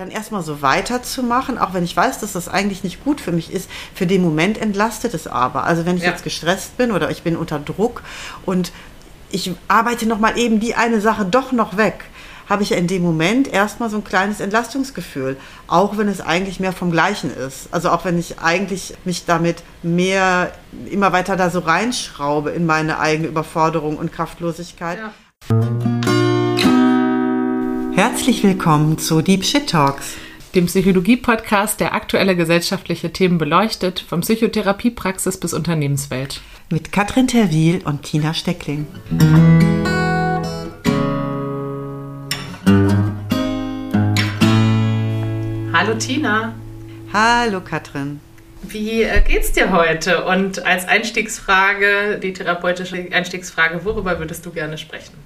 dann erstmal so weiterzumachen, auch wenn ich weiß, dass das eigentlich nicht gut für mich ist. Für den Moment entlastet es aber. Also wenn ich ja. jetzt gestresst bin oder ich bin unter Druck und ich arbeite nochmal eben die eine Sache doch noch weg, habe ich in dem Moment erstmal so ein kleines Entlastungsgefühl, auch wenn es eigentlich mehr vom Gleichen ist. Also auch wenn ich eigentlich mich damit mehr immer weiter da so reinschraube in meine eigene Überforderung und Kraftlosigkeit. Ja. Herzlich willkommen zu Deep Shit Talks, dem Psychologie-Podcast, der aktuelle gesellschaftliche Themen beleuchtet, von Psychotherapiepraxis bis Unternehmenswelt. Mit Katrin Terwil und Tina Steckling. Hallo Tina. Hallo Katrin. Wie äh, geht's dir heute? Und als Einstiegsfrage, die therapeutische Einstiegsfrage, worüber würdest du gerne sprechen?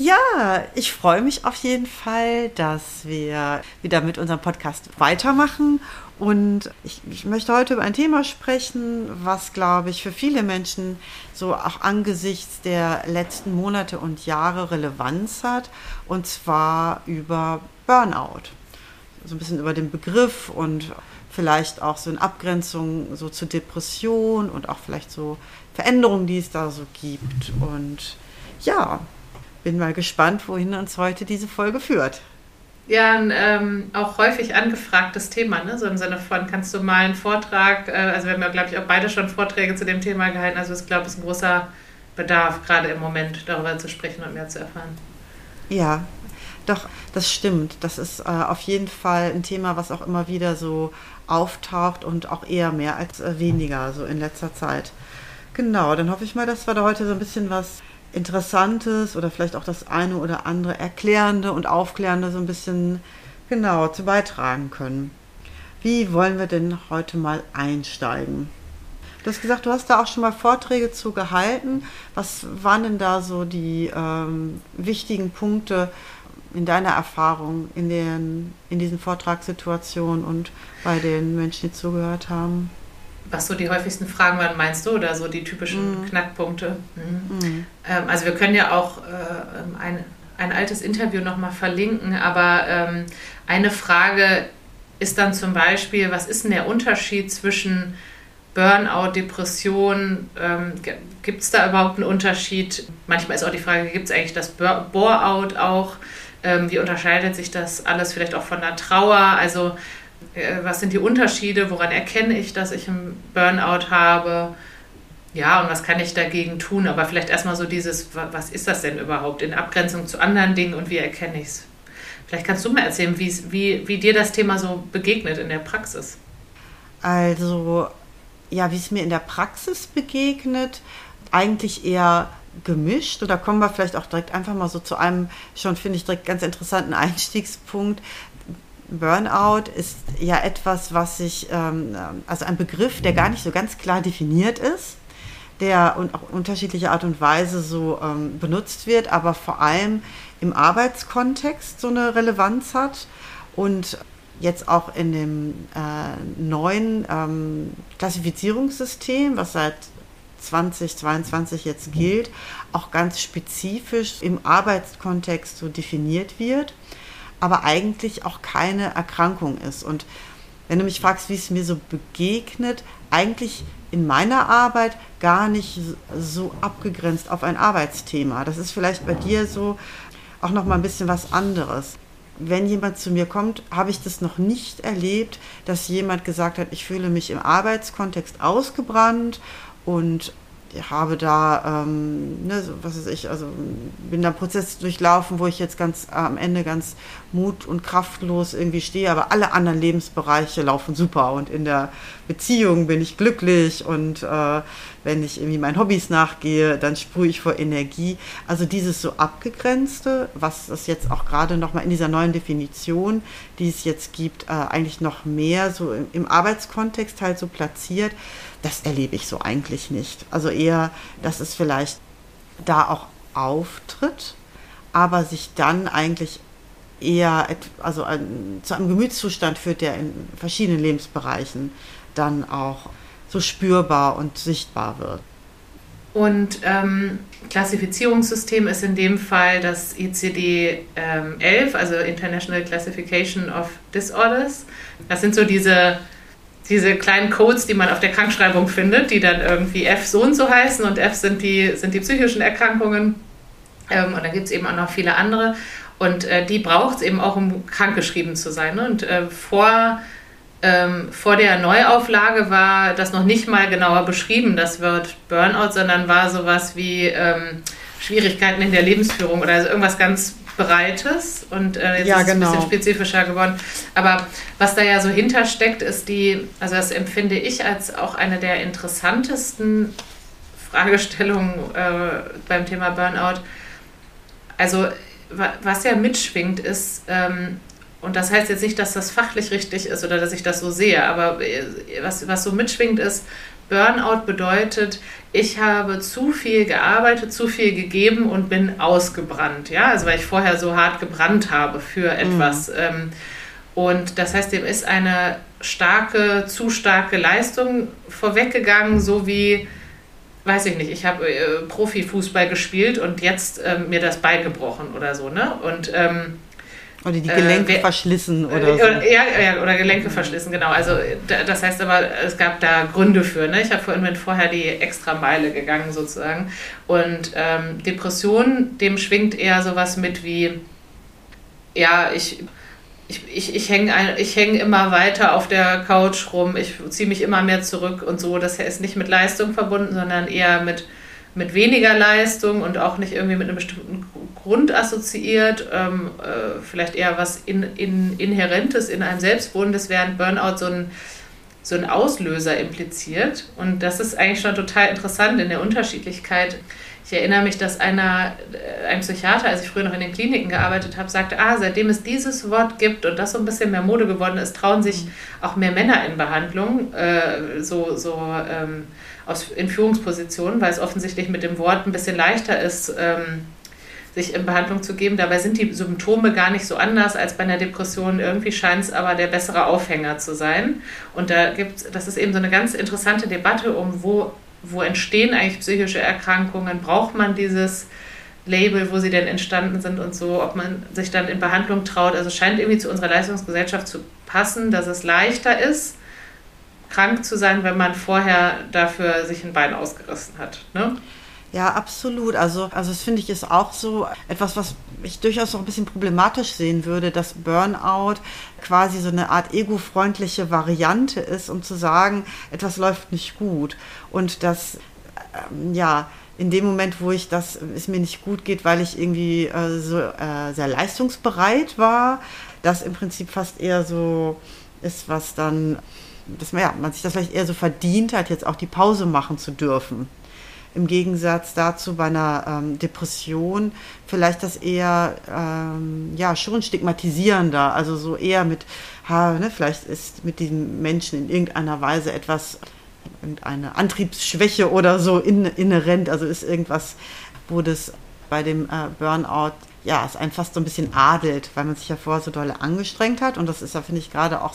Ja, ich freue mich auf jeden Fall, dass wir wieder mit unserem Podcast weitermachen. Und ich, ich, möchte heute über ein Thema sprechen, was, glaube ich, für viele Menschen so auch angesichts der letzten Monate und Jahre Relevanz hat. Und zwar über Burnout. So ein bisschen über den Begriff und vielleicht auch so in Abgrenzung so zur Depression und auch vielleicht so Veränderungen, die es da so gibt. Und ja, bin mal gespannt, wohin uns heute diese Folge führt. Ja, ein ähm, auch häufig angefragtes Thema, ne? so im Sinne von, kannst du mal einen Vortrag, äh, also wir haben ja, glaube ich, auch beide schon Vorträge zu dem Thema gehalten, also ich glaube, es ist ein großer Bedarf, gerade im Moment darüber zu sprechen und mehr zu erfahren. Ja, doch, das stimmt. Das ist äh, auf jeden Fall ein Thema, was auch immer wieder so auftaucht und auch eher mehr als äh, weniger, so in letzter Zeit. Genau, dann hoffe ich mal, dass wir da heute so ein bisschen was Interessantes oder vielleicht auch das eine oder andere Erklärende und Aufklärende so ein bisschen genauer zu beitragen können. Wie wollen wir denn heute mal einsteigen? Du hast gesagt, du hast da auch schon mal Vorträge zu gehalten. Was waren denn da so die ähm, wichtigen Punkte in deiner Erfahrung in, den, in diesen Vortragssituationen und bei den Menschen, die zugehört haben? Was so die häufigsten Fragen waren, meinst du, oder so die typischen mhm. Knackpunkte? Mhm. Mhm. Ähm, also wir können ja auch äh, ein, ein altes Interview nochmal verlinken, aber ähm, eine Frage ist dann zum Beispiel, was ist denn der Unterschied zwischen Burnout, Depression? Ähm, gibt es da überhaupt einen Unterschied? Manchmal ist auch die Frage, gibt es eigentlich das Bore-out auch? Ähm, wie unterscheidet sich das alles vielleicht auch von der Trauer? Also was sind die Unterschiede, woran erkenne ich, dass ich einen Burnout habe? Ja, und was kann ich dagegen tun? Aber vielleicht erstmal so dieses, was ist das denn überhaupt in Abgrenzung zu anderen Dingen und wie erkenne ich es? Vielleicht kannst du mal erzählen, wie, wie dir das Thema so begegnet in der Praxis. Also, ja, wie es mir in der Praxis begegnet, eigentlich eher gemischt. Oder kommen wir vielleicht auch direkt einfach mal so zu einem schon, finde ich, direkt ganz interessanten Einstiegspunkt. Burnout ist ja etwas, was sich, ähm, also ein Begriff, der gar nicht so ganz klar definiert ist, der und auch unterschiedliche Art und Weise so ähm, benutzt wird, aber vor allem im Arbeitskontext so eine Relevanz hat und jetzt auch in dem äh, neuen ähm, Klassifizierungssystem, was seit 2022 jetzt gilt, auch ganz spezifisch im Arbeitskontext so definiert wird aber eigentlich auch keine Erkrankung ist. Und wenn du mich fragst, wie es mir so begegnet, eigentlich in meiner Arbeit gar nicht so abgegrenzt auf ein Arbeitsthema. Das ist vielleicht bei dir so auch noch mal ein bisschen was anderes. Wenn jemand zu mir kommt, habe ich das noch nicht erlebt, dass jemand gesagt hat, ich fühle mich im Arbeitskontext ausgebrannt und habe da, ähm, ne, was weiß ich, also bin da Prozess durchlaufen, wo ich jetzt ganz äh, am Ende ganz mut- und kraftlos irgendwie stehe, aber alle anderen Lebensbereiche laufen super und in der Beziehung bin ich glücklich und äh, wenn ich irgendwie meinen Hobbys nachgehe, dann sprühe ich vor Energie. Also dieses so abgegrenzte, was es jetzt auch gerade nochmal in dieser neuen Definition, die es jetzt gibt, äh, eigentlich noch mehr so im, im Arbeitskontext halt so platziert, das erlebe ich so eigentlich nicht. Also eher, dass es vielleicht da auch auftritt, aber sich dann eigentlich eher also ein, zu einem Gemütszustand führt, der in verschiedenen Lebensbereichen dann auch so spürbar und sichtbar wird. Und ähm, Klassifizierungssystem ist in dem Fall das ICD-11, ähm, also International Classification of Disorders. Das sind so diese, diese kleinen Codes, die man auf der Krankschreibung findet, die dann irgendwie F so und so heißen und F sind die, sind die psychischen Erkrankungen. Ähm, und dann gibt es eben auch noch viele andere. Und äh, die braucht es eben auch, um krankgeschrieben zu sein. Ne? Und äh, vor ähm, vor der Neuauflage war das noch nicht mal genauer beschrieben, das Wort Burnout, sondern war sowas wie ähm, Schwierigkeiten in der Lebensführung oder also irgendwas ganz Breites und äh, jetzt ja, ist es genau. ein bisschen spezifischer geworden. Aber was da ja so hintersteckt, ist die, also das empfinde ich als auch eine der interessantesten Fragestellungen äh, beim Thema Burnout. Also was ja mitschwingt, ist, ähm, und das heißt jetzt nicht, dass das fachlich richtig ist oder dass ich das so sehe, aber äh, was, was so mitschwingt ist, Burnout bedeutet, ich habe zu viel gearbeitet, zu viel gegeben und bin ausgebrannt. Ja, also weil ich vorher so hart gebrannt habe für etwas. Mhm. Und das heißt, dem ist eine starke, zu starke Leistung vorweggegangen, so wie, weiß ich nicht, ich habe äh, Profifußball gespielt und jetzt äh, mir das beigebrochen oder so. Ne? Und ähm, oder die Gelenke äh, verschlissen oder so. Ja, ja, oder Gelenke verschlissen, genau. Also das heißt aber, es gab da Gründe für. Ne? Ich habe vorhin vorher die extra Meile gegangen sozusagen. Und ähm, Depression, dem schwingt eher sowas mit wie, ja, ich, ich, ich, ich hänge häng immer weiter auf der Couch rum, ich ziehe mich immer mehr zurück und so. Das ist nicht mit Leistung verbunden, sondern eher mit mit weniger Leistung und auch nicht irgendwie mit einem bestimmten Grund assoziiert, ähm, äh, vielleicht eher was in, in, Inhärentes in einem Selbstwohnendes, während Burnout so ein, so ein Auslöser impliziert. Und das ist eigentlich schon total interessant in der Unterschiedlichkeit. Ich erinnere mich, dass einer, äh, ein Psychiater, als ich früher noch in den Kliniken gearbeitet habe, sagte, ah, seitdem es dieses Wort gibt und das so ein bisschen mehr Mode geworden ist, trauen sich auch mehr Männer in Behandlung, äh, so, so ähm, aus, in Führungspositionen, weil es offensichtlich mit dem Wort ein bisschen leichter ist, ähm, sich in Behandlung zu geben. Dabei sind die Symptome gar nicht so anders als bei einer Depression. Irgendwie scheint es aber der bessere Aufhänger zu sein. Und da gibt das ist eben so eine ganz interessante Debatte um, wo, wo entstehen eigentlich psychische Erkrankungen? Braucht man dieses Label, wo sie denn entstanden sind und so, ob man sich dann in Behandlung traut. Also scheint irgendwie zu unserer Leistungsgesellschaft zu passen, dass es leichter ist, krank zu sein, wenn man vorher dafür sich ein Bein ausgerissen hat. Ne? Ja, absolut. Also, also das finde ich ist auch so etwas, was ich durchaus noch ein bisschen problematisch sehen würde, dass Burnout quasi so eine Art ego-freundliche Variante ist, um zu sagen, etwas läuft nicht gut. Und dass, ähm, ja, in dem Moment, wo ich das, es mir nicht gut geht, weil ich irgendwie äh, so äh, sehr leistungsbereit war, das im Prinzip fast eher so ist, was dann dass man, ja, man sich das vielleicht eher so verdient hat, jetzt auch die Pause machen zu dürfen. Im Gegensatz dazu bei einer ähm, Depression vielleicht das eher ähm, ja schon stigmatisierender, also so eher mit, ha, ne, vielleicht ist mit diesem Menschen in irgendeiner Weise etwas, irgendeine Antriebsschwäche oder so in, inhärent, also ist irgendwas, wo das bei dem äh, Burnout ja, es einen fast so ein bisschen adelt, weil man sich ja vorher so dolle angestrengt hat. Und das ist ja, finde ich, gerade auch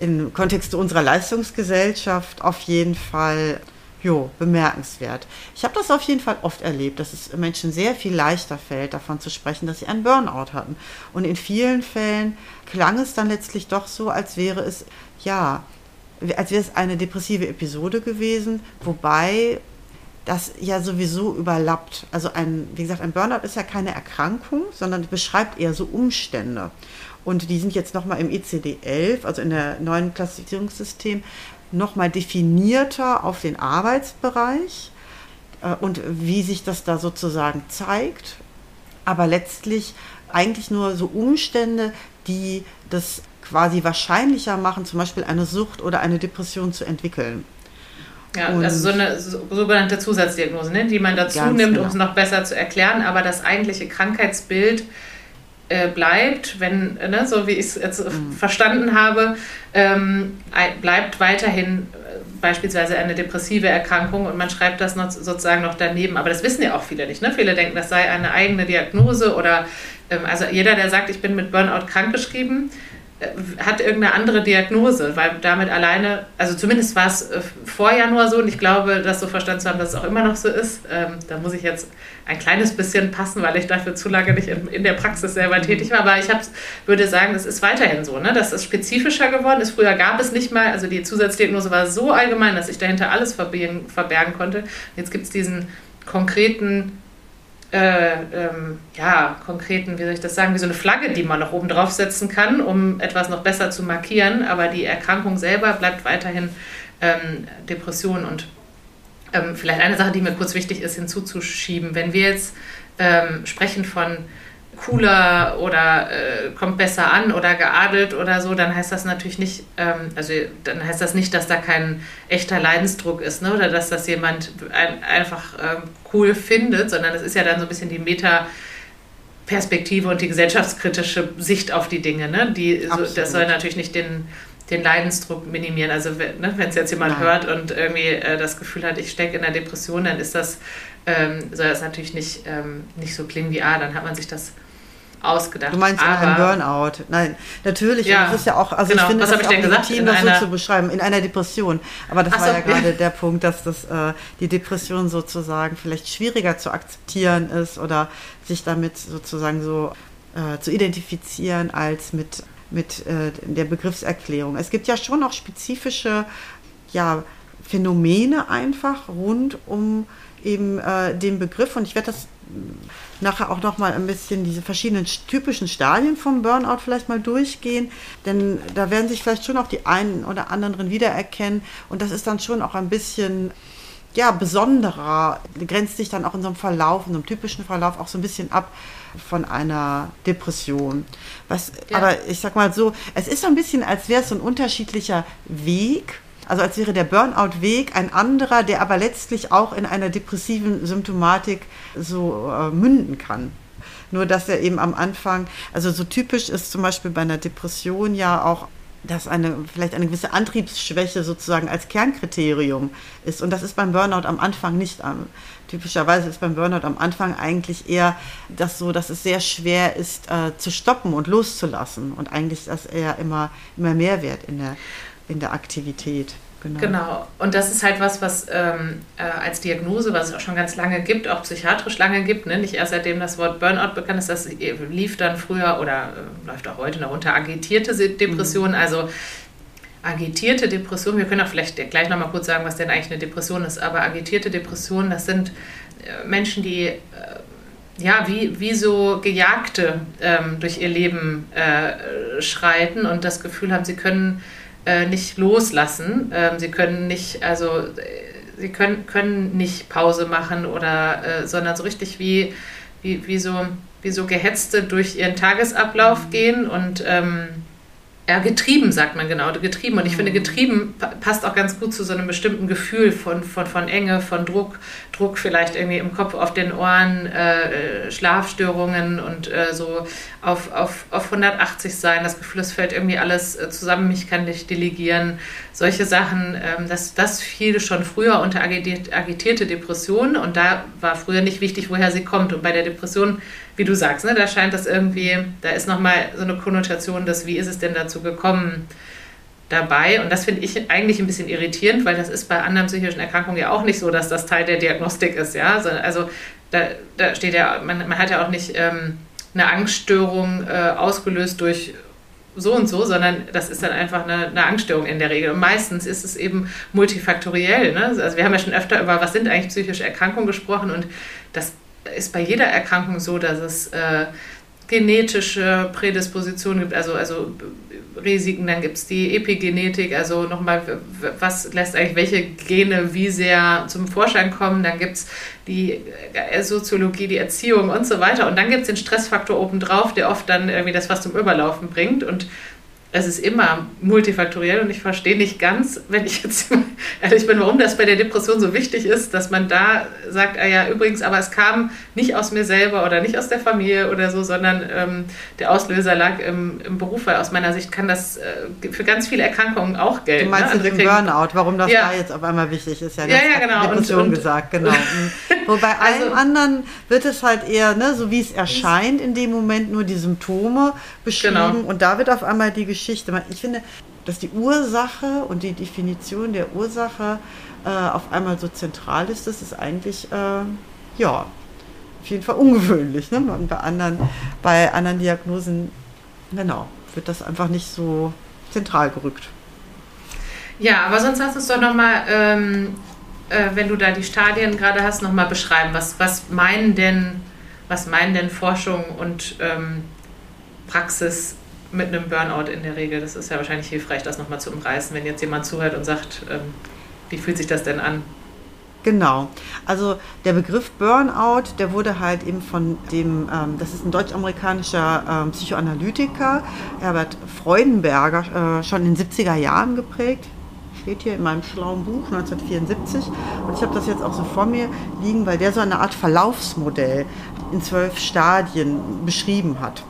im Kontext unserer Leistungsgesellschaft auf jeden Fall jo, bemerkenswert. Ich habe das auf jeden Fall oft erlebt, dass es Menschen sehr viel leichter fällt, davon zu sprechen, dass sie einen Burnout hatten. Und in vielen Fällen klang es dann letztlich doch so, als wäre es, ja, als wäre es eine depressive Episode gewesen, wobei das ja sowieso überlappt. Also ein, wie gesagt, ein Burnout ist ja keine Erkrankung, sondern beschreibt eher so Umstände. Und die sind jetzt nochmal im ICD-11, also in der neuen Klassifizierungssystem, nochmal definierter auf den Arbeitsbereich äh, und wie sich das da sozusagen zeigt. Aber letztlich eigentlich nur so Umstände, die das quasi wahrscheinlicher machen, zum Beispiel eine Sucht oder eine Depression zu entwickeln. Ja, und also so eine sogenannte Zusatzdiagnose, ne, die man dazu nimmt, genau. um es noch besser zu erklären, aber das eigentliche Krankheitsbild äh, bleibt, wenn, ne, so wie ich es jetzt mhm. verstanden habe, ähm, bleibt weiterhin äh, beispielsweise eine depressive Erkrankung und man schreibt das noch, sozusagen noch daneben. Aber das wissen ja auch viele nicht. Ne? Viele denken, das sei eine eigene Diagnose oder ähm, also jeder, der sagt, ich bin mit Burnout krankgeschrieben, äh, hat irgendeine andere Diagnose, weil damit alleine, also zumindest war es äh, vor Januar so und ich glaube, das so verstanden zu haben, dass es auch immer noch so ist. Ähm, da muss ich jetzt ein kleines bisschen passen, weil ich dafür zu lange nicht in, in der Praxis selber tätig war. Aber ich würde sagen, es ist weiterhin so, ne? dass es spezifischer geworden ist. Früher gab es nicht mal, also die Zusatzdiagnose war so allgemein, dass ich dahinter alles verbergen, verbergen konnte. Jetzt gibt es diesen konkreten äh, ähm, ja, konkreten, wie soll ich das sagen, wie so eine Flagge, die man noch oben draufsetzen kann, um etwas noch besser zu markieren. Aber die Erkrankung selber bleibt weiterhin ähm, Depression. Und ähm, vielleicht eine Sache, die mir kurz wichtig ist, hinzuzuschieben. Wenn wir jetzt ähm, sprechen von cooler oder äh, kommt besser an oder geadelt oder so, dann heißt das natürlich nicht, ähm, also dann heißt das nicht, dass da kein echter Leidensdruck ist, ne? oder dass das jemand ein, einfach ähm, cool findet, sondern es ist ja dann so ein bisschen die Meta- Perspektive und die gesellschaftskritische Sicht auf die Dinge. Ne? Die, so, das soll natürlich nicht den, den Leidensdruck minimieren. Also ne, wenn es jetzt jemand Nein. hört und irgendwie äh, das Gefühl hat, ich stecke in der Depression, dann ist das, ähm, soll das natürlich nicht, ähm, nicht so klingen wie, ah, dann hat man sich das ausgedacht. Du meinst aber, ein Burnout? Nein, natürlich. Ja, das ist ja auch, also genau. ich finde, Was das ist auch legitim, das so zu beschreiben, in einer Depression. Aber das Ach war so, ja gerade der Punkt, dass das, äh, die Depression sozusagen vielleicht schwieriger zu akzeptieren ist oder sich damit sozusagen so äh, zu identifizieren als mit, mit äh, der Begriffserklärung. Es gibt ja schon auch spezifische ja, Phänomene einfach rund um eben äh, den Begriff und ich werde das nachher auch noch mal ein bisschen diese verschiedenen typischen Stadien vom Burnout vielleicht mal durchgehen, denn da werden sich vielleicht schon auch die einen oder anderen wiedererkennen und das ist dann schon auch ein bisschen ja, besonderer, grenzt sich dann auch in so einem Verlauf, in so einem typischen Verlauf auch so ein bisschen ab von einer Depression. Was, ja. aber ich sag mal so, es ist so ein bisschen, als wäre es so ein unterschiedlicher Weg also als wäre der Burnout-Weg ein anderer, der aber letztlich auch in einer depressiven Symptomatik so äh, münden kann. Nur dass er eben am Anfang, also so typisch ist zum Beispiel bei einer Depression ja auch dass eine vielleicht eine gewisse Antriebsschwäche sozusagen als Kernkriterium ist. Und das ist beim Burnout am Anfang nicht. Ähm, typischerweise ist beim Burnout am Anfang eigentlich eher das so, dass es sehr schwer ist äh, zu stoppen und loszulassen. Und eigentlich ist das eher immer, immer Mehrwert in der in der Aktivität. Genau. genau. Und das ist halt was, was ähm, äh, als Diagnose, was es auch schon ganz lange gibt, auch psychiatrisch lange gibt, ne? nicht erst seitdem das Wort Burnout bekannt ist, das lief dann früher oder äh, läuft auch heute noch unter agitierte Depression. Mhm. Also agitierte Depression, wir können auch vielleicht gleich nochmal kurz sagen, was denn eigentlich eine Depression ist, aber agitierte Depression, das sind äh, Menschen, die äh, ja, wie, wie so Gejagte ähm, durch ihr Leben äh, schreiten und das Gefühl haben, sie können äh, nicht loslassen. Ähm, sie können nicht, also äh, sie können, können nicht Pause machen oder, äh, sondern so richtig wie, wie, wie, so, wie so Gehetzte durch ihren Tagesablauf mhm. gehen und ähm, ja, getrieben, sagt man genau, getrieben. Und ich finde, mhm. getrieben passt auch ganz gut zu so einem bestimmten Gefühl von, von, von Enge, von Druck, Druck vielleicht irgendwie im Kopf, auf den Ohren, äh, Schlafstörungen und äh, so auf, auf, auf 180 sein, das Gefühl, es fällt irgendwie alles äh, zusammen, ich kann nicht delegieren. Solche Sachen, ähm, das, das fiel schon früher unter agitierte Depressionen und da war früher nicht wichtig, woher sie kommt. Und bei der Depression wie du sagst, ne, da scheint das irgendwie, da ist nochmal so eine Konnotation, dass wie ist es denn dazu gekommen, dabei. Und das finde ich eigentlich ein bisschen irritierend, weil das ist bei anderen psychischen Erkrankungen ja auch nicht so, dass das Teil der Diagnostik ist. Ja? Also da, da steht ja, man, man hat ja auch nicht ähm, eine Angststörung äh, ausgelöst durch so und so, sondern das ist dann einfach eine, eine, Angststörung in der Regel. Und meistens ist es eben multifaktoriell. Ne? Also wir haben ja schon öfter über, was sind eigentlich psychische Erkrankungen gesprochen und das ist bei jeder Erkrankung so, dass es äh, genetische Prädispositionen gibt, also, also Risiken, dann gibt es die Epigenetik, also nochmal, was lässt eigentlich welche Gene wie sehr zum Vorschein kommen, dann gibt es die äh, Soziologie, die Erziehung und so weiter. Und dann gibt es den Stressfaktor obendrauf, der oft dann irgendwie das was zum Überlaufen bringt. Und es ist immer multifaktoriell und ich verstehe nicht ganz, wenn ich jetzt ehrlich bin, warum das bei der Depression so wichtig ist, dass man da sagt, ah ja, übrigens, aber es kam nicht aus mir selber oder nicht aus der Familie oder so, sondern ähm, der Auslöser lag im, im, Beruf, weil aus meiner Sicht kann das äh, für ganz viele Erkrankungen auch gelten. Du meinst ne? also Burnout, warum das ja. da jetzt auf einmal wichtig ist, ja, ja, ja genau. Depression und, und, gesagt, genau. Mhm. Wobei also, allem anderen wird es halt eher, ne, so wie es erscheint in dem Moment, nur die Symptome beschrieben. Genau. Und da wird auf einmal die Geschichte. Ich finde, dass die Ursache und die Definition der Ursache äh, auf einmal so zentral ist, das ist eigentlich, äh, ja, auf jeden Fall ungewöhnlich. Ne? Bei, anderen, bei anderen Diagnosen, genau, wird das einfach nicht so zentral gerückt. Ja, aber sonst lass uns doch nochmal, ähm, äh, wenn du da die Stadien gerade hast, nochmal beschreiben. Was, was meinen denn, was meinen denn Forschung und ähm, Praxis mit einem Burnout in der Regel? Das ist ja wahrscheinlich hilfreich, das nochmal zu umreißen, wenn jetzt jemand zuhört und sagt, ähm, wie fühlt sich das denn an? Genau. Also der Begriff Burnout, der wurde halt eben von dem, ähm, das ist ein deutsch-amerikanischer ähm, Psychoanalytiker, Herbert Freudenberger, äh, schon in den 70er Jahren geprägt. Steht hier in meinem schlauen Buch 1974. Und ich habe das jetzt auch so vor mir liegen, weil der so eine Art Verlaufsmodell in zwölf Stadien beschrieben hat.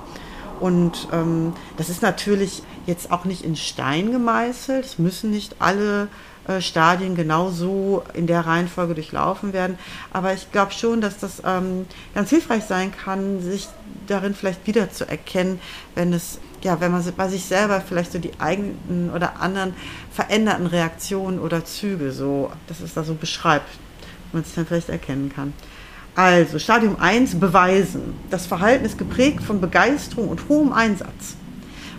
Und ähm, das ist natürlich jetzt auch nicht in Stein gemeißelt. Es müssen nicht alle äh, Stadien genauso in der Reihenfolge durchlaufen werden. Aber ich glaube schon, dass das ähm, ganz hilfreich sein kann, sich darin vielleicht wiederzuerkennen, wenn es ja, wenn man bei sich selber vielleicht so die eigenen oder anderen veränderten Reaktionen oder Züge so, dass es da so beschreibt, man es dann vielleicht erkennen kann. Also, Stadium 1, beweisen. Das Verhalten ist geprägt von Begeisterung und hohem Einsatz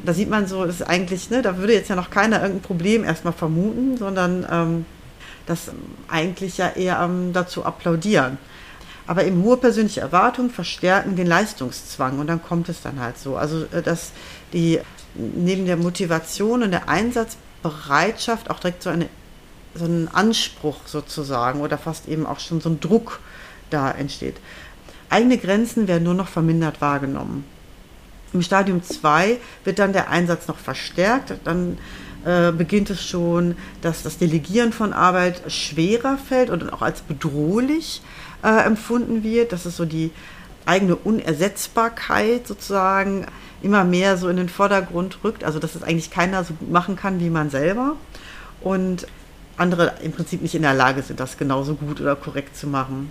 da sieht man so, ist eigentlich, ne, da würde jetzt ja noch keiner irgendein Problem erstmal vermuten, sondern ähm, das eigentlich ja eher ähm, dazu applaudieren. Aber eben hohe persönliche Erwartungen verstärken den Leistungszwang und dann kommt es dann halt so. Also, äh, dass die neben der Motivation und der Einsatzbereitschaft auch direkt so, eine, so einen Anspruch sozusagen oder fast eben auch schon so ein Druck da entsteht. Eigene Grenzen werden nur noch vermindert wahrgenommen. Im Stadium 2 wird dann der Einsatz noch verstärkt. Dann äh, beginnt es schon, dass das Delegieren von Arbeit schwerer fällt und auch als bedrohlich äh, empfunden wird. Das ist so die eigene Unersetzbarkeit sozusagen immer mehr so in den Vordergrund rückt. Also dass es eigentlich keiner so gut machen kann wie man selber. Und andere im Prinzip nicht in der Lage sind, das genauso gut oder korrekt zu machen.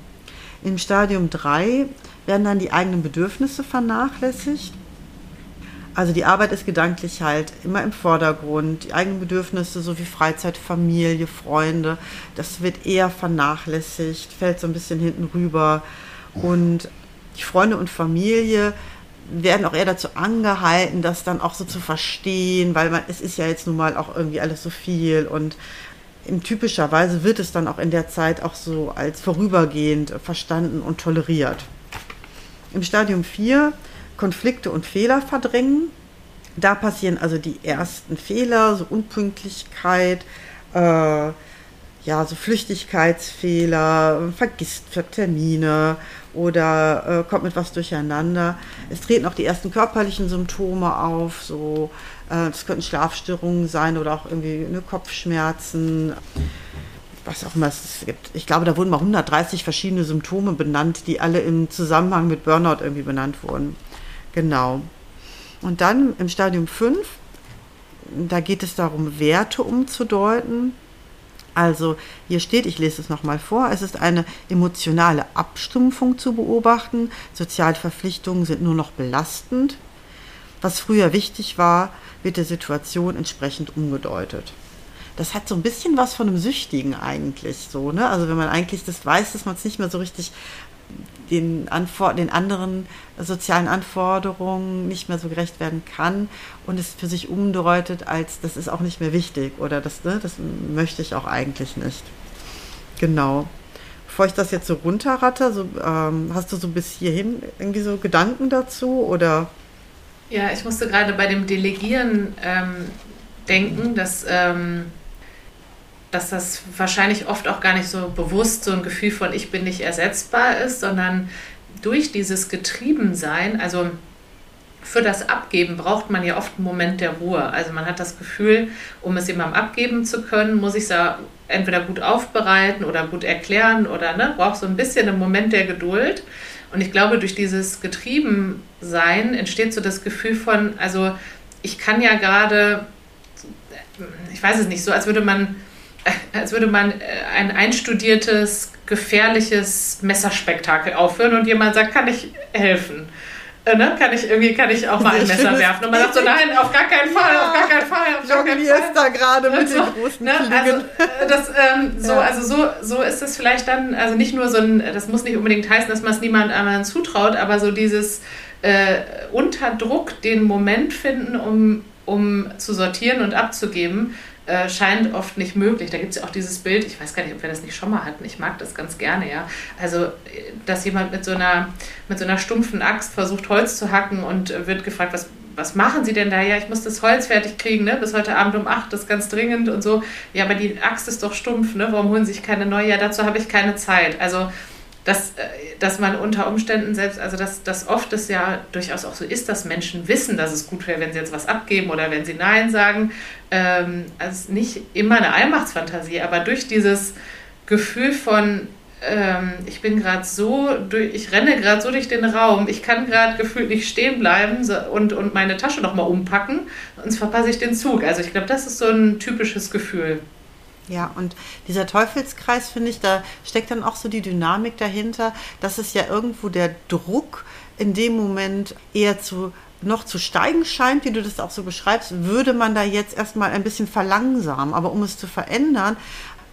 Im Stadium 3 werden dann die eigenen Bedürfnisse vernachlässigt. Also die Arbeit ist gedanklich halt immer im Vordergrund. Die eigenen Bedürfnisse sowie Freizeit, Familie, Freunde, das wird eher vernachlässigt, fällt so ein bisschen hinten rüber. Und die Freunde und Familie werden auch eher dazu angehalten, das dann auch so zu verstehen, weil man, es ist ja jetzt nun mal auch irgendwie alles so viel und in typischer Weise wird es dann auch in der Zeit auch so als vorübergehend verstanden und toleriert. Im Stadium 4 Konflikte und Fehler verdrängen. Da passieren also die ersten Fehler, so Unpünktlichkeit, äh, ja, so Flüchtigkeitsfehler, vergisst Termine oder äh, kommt mit was durcheinander. Es treten auch die ersten körperlichen Symptome auf, so äh, das könnten Schlafstörungen sein oder auch irgendwie eine Kopfschmerzen, was auch immer es gibt. Ich glaube, da wurden mal 130 verschiedene Symptome benannt, die alle im Zusammenhang mit Burnout irgendwie benannt wurden. Genau. Und dann im Stadium 5, da geht es darum, Werte umzudeuten. Also hier steht, ich lese es nochmal vor, es ist eine emotionale Abstumpfung zu beobachten. Sozialverpflichtungen sind nur noch belastend. Was früher wichtig war, wird der Situation entsprechend umgedeutet. Das hat so ein bisschen was von einem Süchtigen eigentlich so, ne? Also wenn man eigentlich das weiß, dass man es nicht mehr so richtig den, Anfor den anderen sozialen Anforderungen nicht mehr so gerecht werden kann und es für sich umdeutet als, das ist auch nicht mehr wichtig oder das, ne, das möchte ich auch eigentlich nicht. Genau. Bevor ich das jetzt so runterratte, so, ähm, hast du so bis hierhin irgendwie so Gedanken dazu oder? Ja, ich musste gerade bei dem Delegieren ähm, denken, dass ähm, dass das wahrscheinlich oft auch gar nicht so bewusst so ein Gefühl von ich bin nicht ersetzbar ist, sondern durch dieses Getriebensein, also für das Abgeben braucht man ja oft einen Moment der Ruhe. Also man hat das Gefühl, um es jemandem abgeben zu können, muss ich es entweder gut aufbereiten oder gut erklären oder ne, braucht so ein bisschen einen Moment der Geduld. Und ich glaube, durch dieses Getriebensein entsteht so das Gefühl von, also ich kann ja gerade, ich weiß es nicht, so als würde man als würde man äh, ein einstudiertes, gefährliches Messerspektakel aufführen und jemand sagt, kann ich helfen? Äh, ne? Kann ich irgendwie, kann ich auch mal ein Messer werfen? Und man sagt so, nein, auf gar keinen Fall, ja, auf gar keinen Fall, auf gar keinen Fall. da gerade mit so, den großen ne? Also, äh, das, ähm, so, ja. also so, so ist es vielleicht dann, also nicht nur so ein, das muss nicht unbedingt heißen, dass man es niemand anderen zutraut, aber so dieses äh, unter Druck den Moment finden, um, um zu sortieren und abzugeben, äh, scheint oft nicht möglich. Da gibt es ja auch dieses Bild, ich weiß gar nicht, ob wir das nicht schon mal hatten, ich mag das ganz gerne, ja. Also, dass jemand mit so einer, mit so einer stumpfen Axt versucht, Holz zu hacken und wird gefragt, was, was machen Sie denn da? Ja, ich muss das Holz fertig kriegen, ne? bis heute Abend um 8, das ist ganz dringend und so. Ja, aber die Axt ist doch stumpf, ne? warum holen Sie sich keine neue? Ja, dazu habe ich keine Zeit. Also, dass, äh, dass man unter Umständen selbst, also dass, dass oft es ja durchaus auch so ist, dass Menschen wissen, dass es gut wäre, wenn sie jetzt was abgeben oder wenn sie Nein sagen. Ähm, also nicht immer eine Allmachtsfantasie, aber durch dieses Gefühl von, ähm, ich bin gerade so, durch, ich renne gerade so durch den Raum, ich kann gerade gefühlt nicht stehen bleiben und, und meine Tasche nochmal umpacken, sonst verpasse ich den Zug. Also ich glaube, das ist so ein typisches Gefühl. Ja, und dieser Teufelskreis, finde ich, da steckt dann auch so die Dynamik dahinter, dass es ja irgendwo der Druck in dem Moment eher zu noch zu steigen scheint, wie du das auch so beschreibst, würde man da jetzt erstmal ein bisschen verlangsamen. Aber um es zu verändern,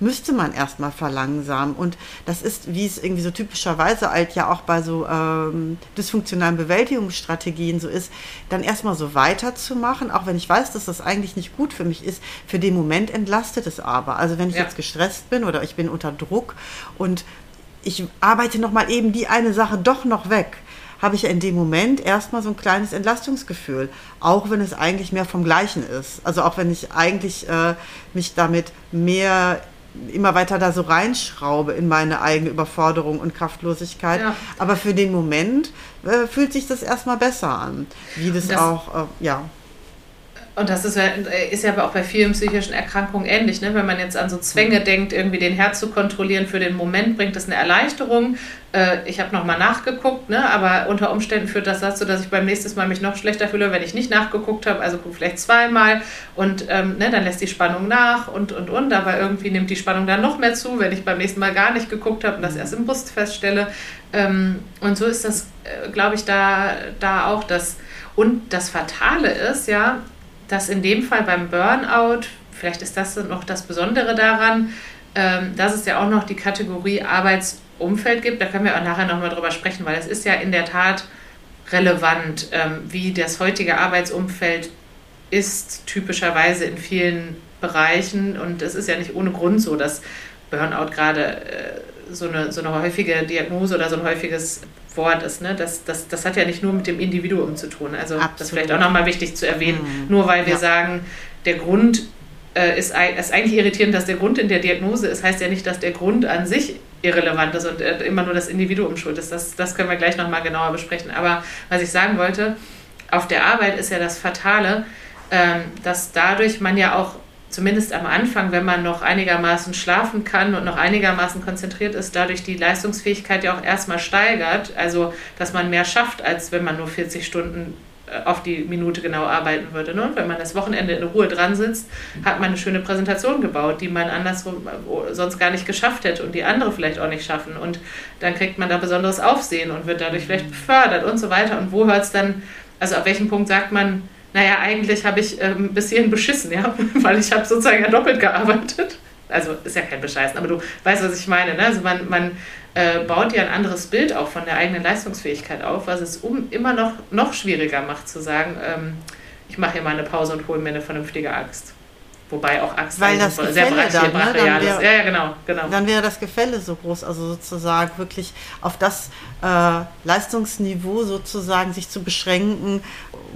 müsste man erstmal verlangsamen. Und das ist, wie es irgendwie so typischerweise halt ja auch bei so ähm, dysfunktionalen Bewältigungsstrategien so ist, dann erstmal so weiterzumachen, auch wenn ich weiß, dass das eigentlich nicht gut für mich ist. Für den Moment entlastet es aber. Also wenn ich ja. jetzt gestresst bin oder ich bin unter Druck und ich arbeite nochmal eben die eine Sache doch noch weg, habe ich in dem Moment erstmal so ein kleines Entlastungsgefühl, auch wenn es eigentlich mehr vom Gleichen ist. Also auch wenn ich eigentlich äh, mich damit mehr immer weiter da so reinschraube in meine eigene Überforderung und Kraftlosigkeit. Ja. Aber für den Moment äh, fühlt sich das erstmal besser an. Wie das, das auch, äh, ja. Und das ist ja, ist ja aber auch bei vielen psychischen Erkrankungen ähnlich. Ne? Wenn man jetzt an so Zwänge mhm. denkt, irgendwie den Herd zu kontrollieren für den Moment, bringt das eine Erleichterung. Äh, ich habe nochmal nachgeguckt, ne? aber unter Umständen führt das dazu, dass ich beim nächsten Mal mich noch schlechter fühle, wenn ich nicht nachgeguckt habe. Also vielleicht zweimal und ähm, ne, dann lässt die Spannung nach und, und, und. Aber irgendwie nimmt die Spannung dann noch mehr zu, wenn ich beim nächsten Mal gar nicht geguckt habe und das erst im Brust feststelle. Ähm, und so ist das, äh, glaube ich, da, da auch das. Und das Fatale ist ja, dass in dem Fall beim Burnout, vielleicht ist das noch das Besondere daran, ähm, dass es ja auch noch die Kategorie Arbeitsumfeld gibt. Da können wir auch nachher nochmal drüber sprechen, weil es ist ja in der Tat relevant, ähm, wie das heutige Arbeitsumfeld ist, typischerweise in vielen Bereichen. Und es ist ja nicht ohne Grund so, dass Burnout gerade äh, so, eine, so eine häufige Diagnose oder so ein häufiges Wort ist. Ne? Das, das, das hat ja nicht nur mit dem Individuum zu tun. Also Absolut. das ist vielleicht auch nochmal wichtig zu erwähnen. Mhm. Nur weil wir ja. sagen, der Grund äh, ist, ist eigentlich irritierend, dass der Grund in der Diagnose ist, heißt ja nicht, dass der Grund an sich irrelevant ist und äh, immer nur das Individuum schuld ist. Das, das können wir gleich nochmal genauer besprechen. Aber was ich sagen wollte, auf der Arbeit ist ja das Fatale, ähm, dass dadurch man ja auch zumindest am Anfang, wenn man noch einigermaßen schlafen kann und noch einigermaßen konzentriert ist, dadurch die Leistungsfähigkeit ja auch erstmal steigert. Also, dass man mehr schafft, als wenn man nur 40 Stunden äh, auf die Minute genau arbeiten würde. Ne? Und wenn man das Wochenende in Ruhe dran sitzt, hat man eine schöne Präsentation gebaut, die man andersrum sonst gar nicht geschafft hätte und die andere vielleicht auch nicht schaffen. Und dann kriegt man da besonderes Aufsehen und wird dadurch vielleicht befördert und so weiter. Und wo hört es dann, also auf welchem Punkt sagt man, naja, eigentlich habe ich ähm, bis hierhin beschissen, ja, weil ich habe sozusagen ja doppelt gearbeitet. Also ist ja kein Bescheißen, aber du weißt, was ich meine. Ne? Also man, man äh, baut ja ein anderes Bild auch von der eigenen Leistungsfähigkeit auf, was es um, immer noch, noch schwieriger macht zu sagen, ähm, ich mache hier mal eine Pause und hole mir eine vernünftige Axt. Wobei auch Axt Weil das sehr dann, ne? dann wär, Ja, ja, genau, genau. Dann wäre das Gefälle so groß, also sozusagen wirklich auf das äh, Leistungsniveau sozusagen sich zu beschränken,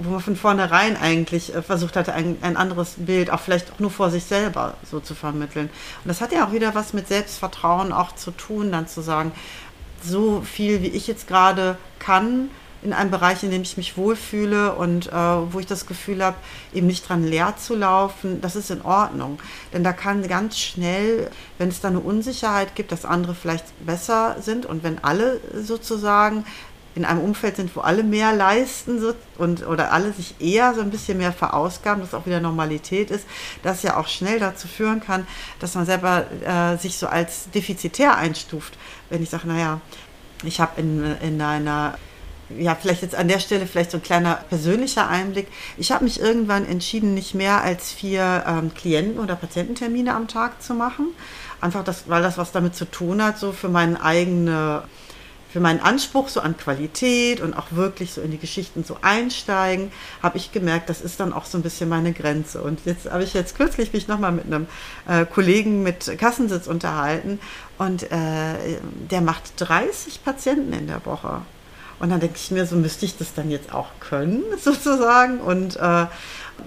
wo man von vornherein eigentlich äh, versucht hatte, ein, ein anderes Bild, auch vielleicht auch nur vor sich selber so zu vermitteln. Und das hat ja auch wieder was mit Selbstvertrauen auch zu tun, dann zu sagen, so viel wie ich jetzt gerade kann, in einem Bereich, in dem ich mich wohlfühle und äh, wo ich das Gefühl habe, eben nicht dran leer zu laufen, das ist in Ordnung. Denn da kann ganz schnell, wenn es da eine Unsicherheit gibt, dass andere vielleicht besser sind und wenn alle sozusagen in einem Umfeld sind, wo alle mehr leisten und oder alle sich eher so ein bisschen mehr verausgaben, das auch wieder Normalität ist, das ja auch schnell dazu führen kann, dass man selber äh, sich so als defizitär einstuft. Wenn ich sage, naja, ich habe in, in einer ja, vielleicht jetzt an der Stelle vielleicht so ein kleiner persönlicher Einblick. Ich habe mich irgendwann entschieden, nicht mehr als vier ähm, Klienten- oder Patiententermine am Tag zu machen. Einfach, das, weil das was damit zu tun hat, so für meinen eigenen für meinen Anspruch so an Qualität und auch wirklich so in die Geschichten so einsteigen, habe ich gemerkt, das ist dann auch so ein bisschen meine Grenze. Und jetzt habe ich jetzt kürzlich mich nochmal mit einem äh, Kollegen mit Kassensitz unterhalten und äh, der macht 30 Patienten in der Woche. Und dann denke ich mir, so müsste ich das dann jetzt auch können, sozusagen. Und, äh,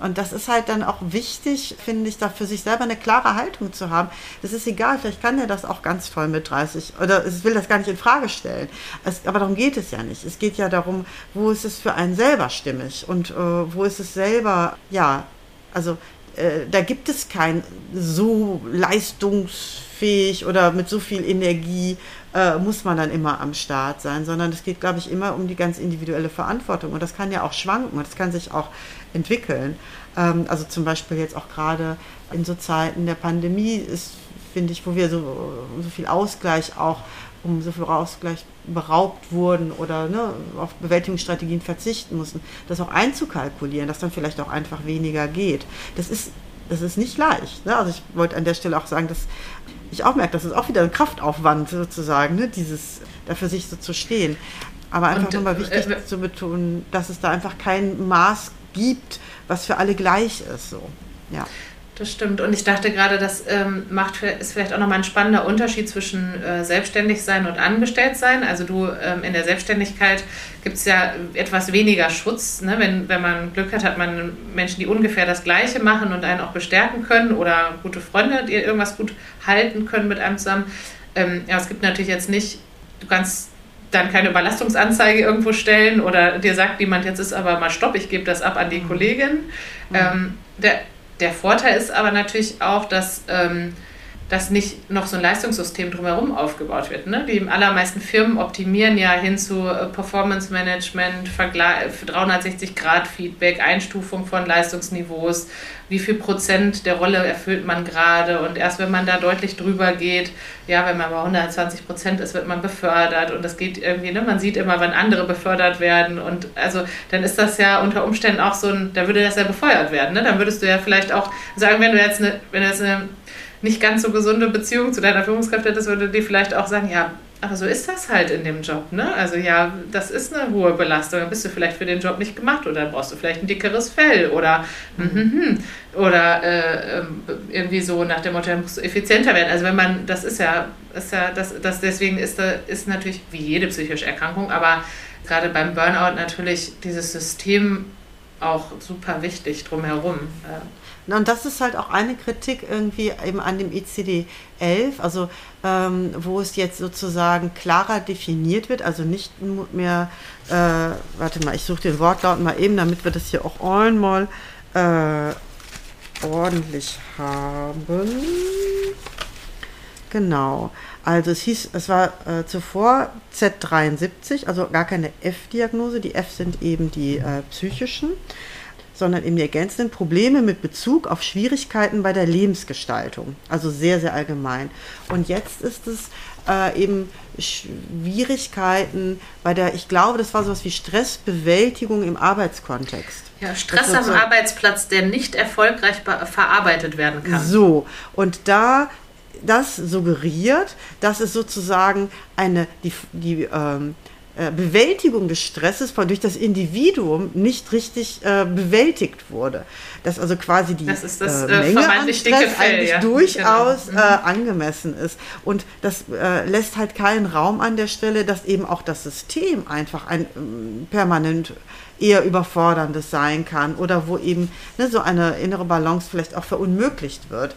und das ist halt dann auch wichtig, finde ich, da für sich selber eine klare Haltung zu haben. Das ist egal, vielleicht kann er das auch ganz toll mit 30 oder es will das gar nicht in Frage stellen. Es, aber darum geht es ja nicht. Es geht ja darum, wo ist es für einen selber stimmig und äh, wo ist es selber, ja, also äh, da gibt es kein so leistungsfähig oder mit so viel Energie äh, muss man dann immer am Start sein, sondern es geht, glaube ich, immer um die ganz individuelle Verantwortung. Und das kann ja auch schwanken und das kann sich auch entwickeln. Ähm, also zum Beispiel jetzt auch gerade in so Zeiten der Pandemie ist, finde ich, wo wir so, so viel Ausgleich auch um so viel Ausgleich beraubt wurden oder ne, auf Bewältigungsstrategien verzichten mussten, das auch einzukalkulieren, dass dann vielleicht auch einfach weniger geht. Das ist, das ist nicht leicht. Ne? Also ich wollte an der Stelle auch sagen, dass ich auch merke, das ist auch wieder ein Kraftaufwand sozusagen, ne? dieses dafür sich so zu stehen. Aber einfach nochmal wichtig äh, zu betonen, dass es da einfach kein Maß gibt, was für alle gleich ist. So. Ja. Das stimmt. Und ich dachte gerade, das ähm, macht ist vielleicht auch nochmal ein spannender Unterschied zwischen äh, selbstständig sein und angestellt sein. Also du ähm, in der Selbstständigkeit gibt es ja etwas weniger Schutz. Ne? Wenn, wenn man Glück hat, hat man Menschen, die ungefähr das Gleiche machen und einen auch bestärken können oder gute Freunde, die irgendwas gut halten können mit einem zusammen. Ähm, ja, es gibt natürlich jetzt nicht, du kannst dann keine Überlastungsanzeige irgendwo stellen oder dir sagt jemand, jetzt ist aber mal Stopp, ich gebe das ab an die mhm. Kollegin. Mhm. Ähm, der, der Vorteil ist aber natürlich auch, dass, ähm, dass nicht noch so ein Leistungssystem drumherum aufgebaut wird. Ne? Die allermeisten Firmen optimieren ja hin zu äh, Performance Management, 360-Grad-Feedback, Einstufung von Leistungsniveaus, wie viel Prozent der Rolle erfüllt man gerade und erst wenn man da deutlich drüber geht, ja, wenn man bei 120 Prozent ist, wird man befördert und das geht irgendwie, ne, man sieht immer, wann andere befördert werden und also dann ist das ja unter Umständen auch so ein, da würde das ja befeuert werden, ne? dann würdest du ja vielleicht auch sagen, wenn du jetzt eine, wenn du jetzt eine nicht ganz so gesunde Beziehung zu deiner Führungskraft hättest, würde die vielleicht auch sagen, ja, aber so ist das halt in dem Job, ne? Also ja, das ist eine hohe Belastung. Dann bist du vielleicht für den Job nicht gemacht oder brauchst du vielleicht ein dickeres Fell oder mhm. oder äh, ähm, irgendwie so nach dem Motto, musst du effizienter werden. Also wenn man, das ist ja, ist ja, das, das deswegen ist da ist natürlich wie jede psychische Erkrankung, aber gerade beim Burnout natürlich dieses System auch super wichtig drumherum. Äh, und das ist halt auch eine Kritik irgendwie eben an dem ICD-11, also ähm, wo es jetzt sozusagen klarer definiert wird, also nicht mehr, äh, warte mal, ich suche den Wortlaut mal eben, damit wir das hier auch einmal äh, ordentlich haben. Genau. Also es hieß, es war äh, zuvor Z73, also gar keine F-Diagnose. Die F sind eben die äh, psychischen sondern eben die ergänzenden Probleme mit Bezug auf Schwierigkeiten bei der Lebensgestaltung. Also sehr, sehr allgemein. Und jetzt ist es äh, eben Schwierigkeiten bei der, ich glaube, das war sowas wie Stressbewältigung im Arbeitskontext. Ja, Stress am Arbeitsplatz, der nicht erfolgreich verarbeitet werden kann. So, und da das suggeriert, dass es sozusagen eine, die, die ähm, äh, Bewältigung des Stresses von, durch das Individuum nicht richtig äh, bewältigt wurde. Dass also quasi die das das, äh, Menge an Stress Fell, eigentlich ja. durchaus genau. äh, angemessen ist. Und das äh, lässt halt keinen Raum an der Stelle, dass eben auch das System einfach ein ähm, permanent eher überforderndes sein kann oder wo eben ne, so eine innere Balance vielleicht auch verunmöglicht wird.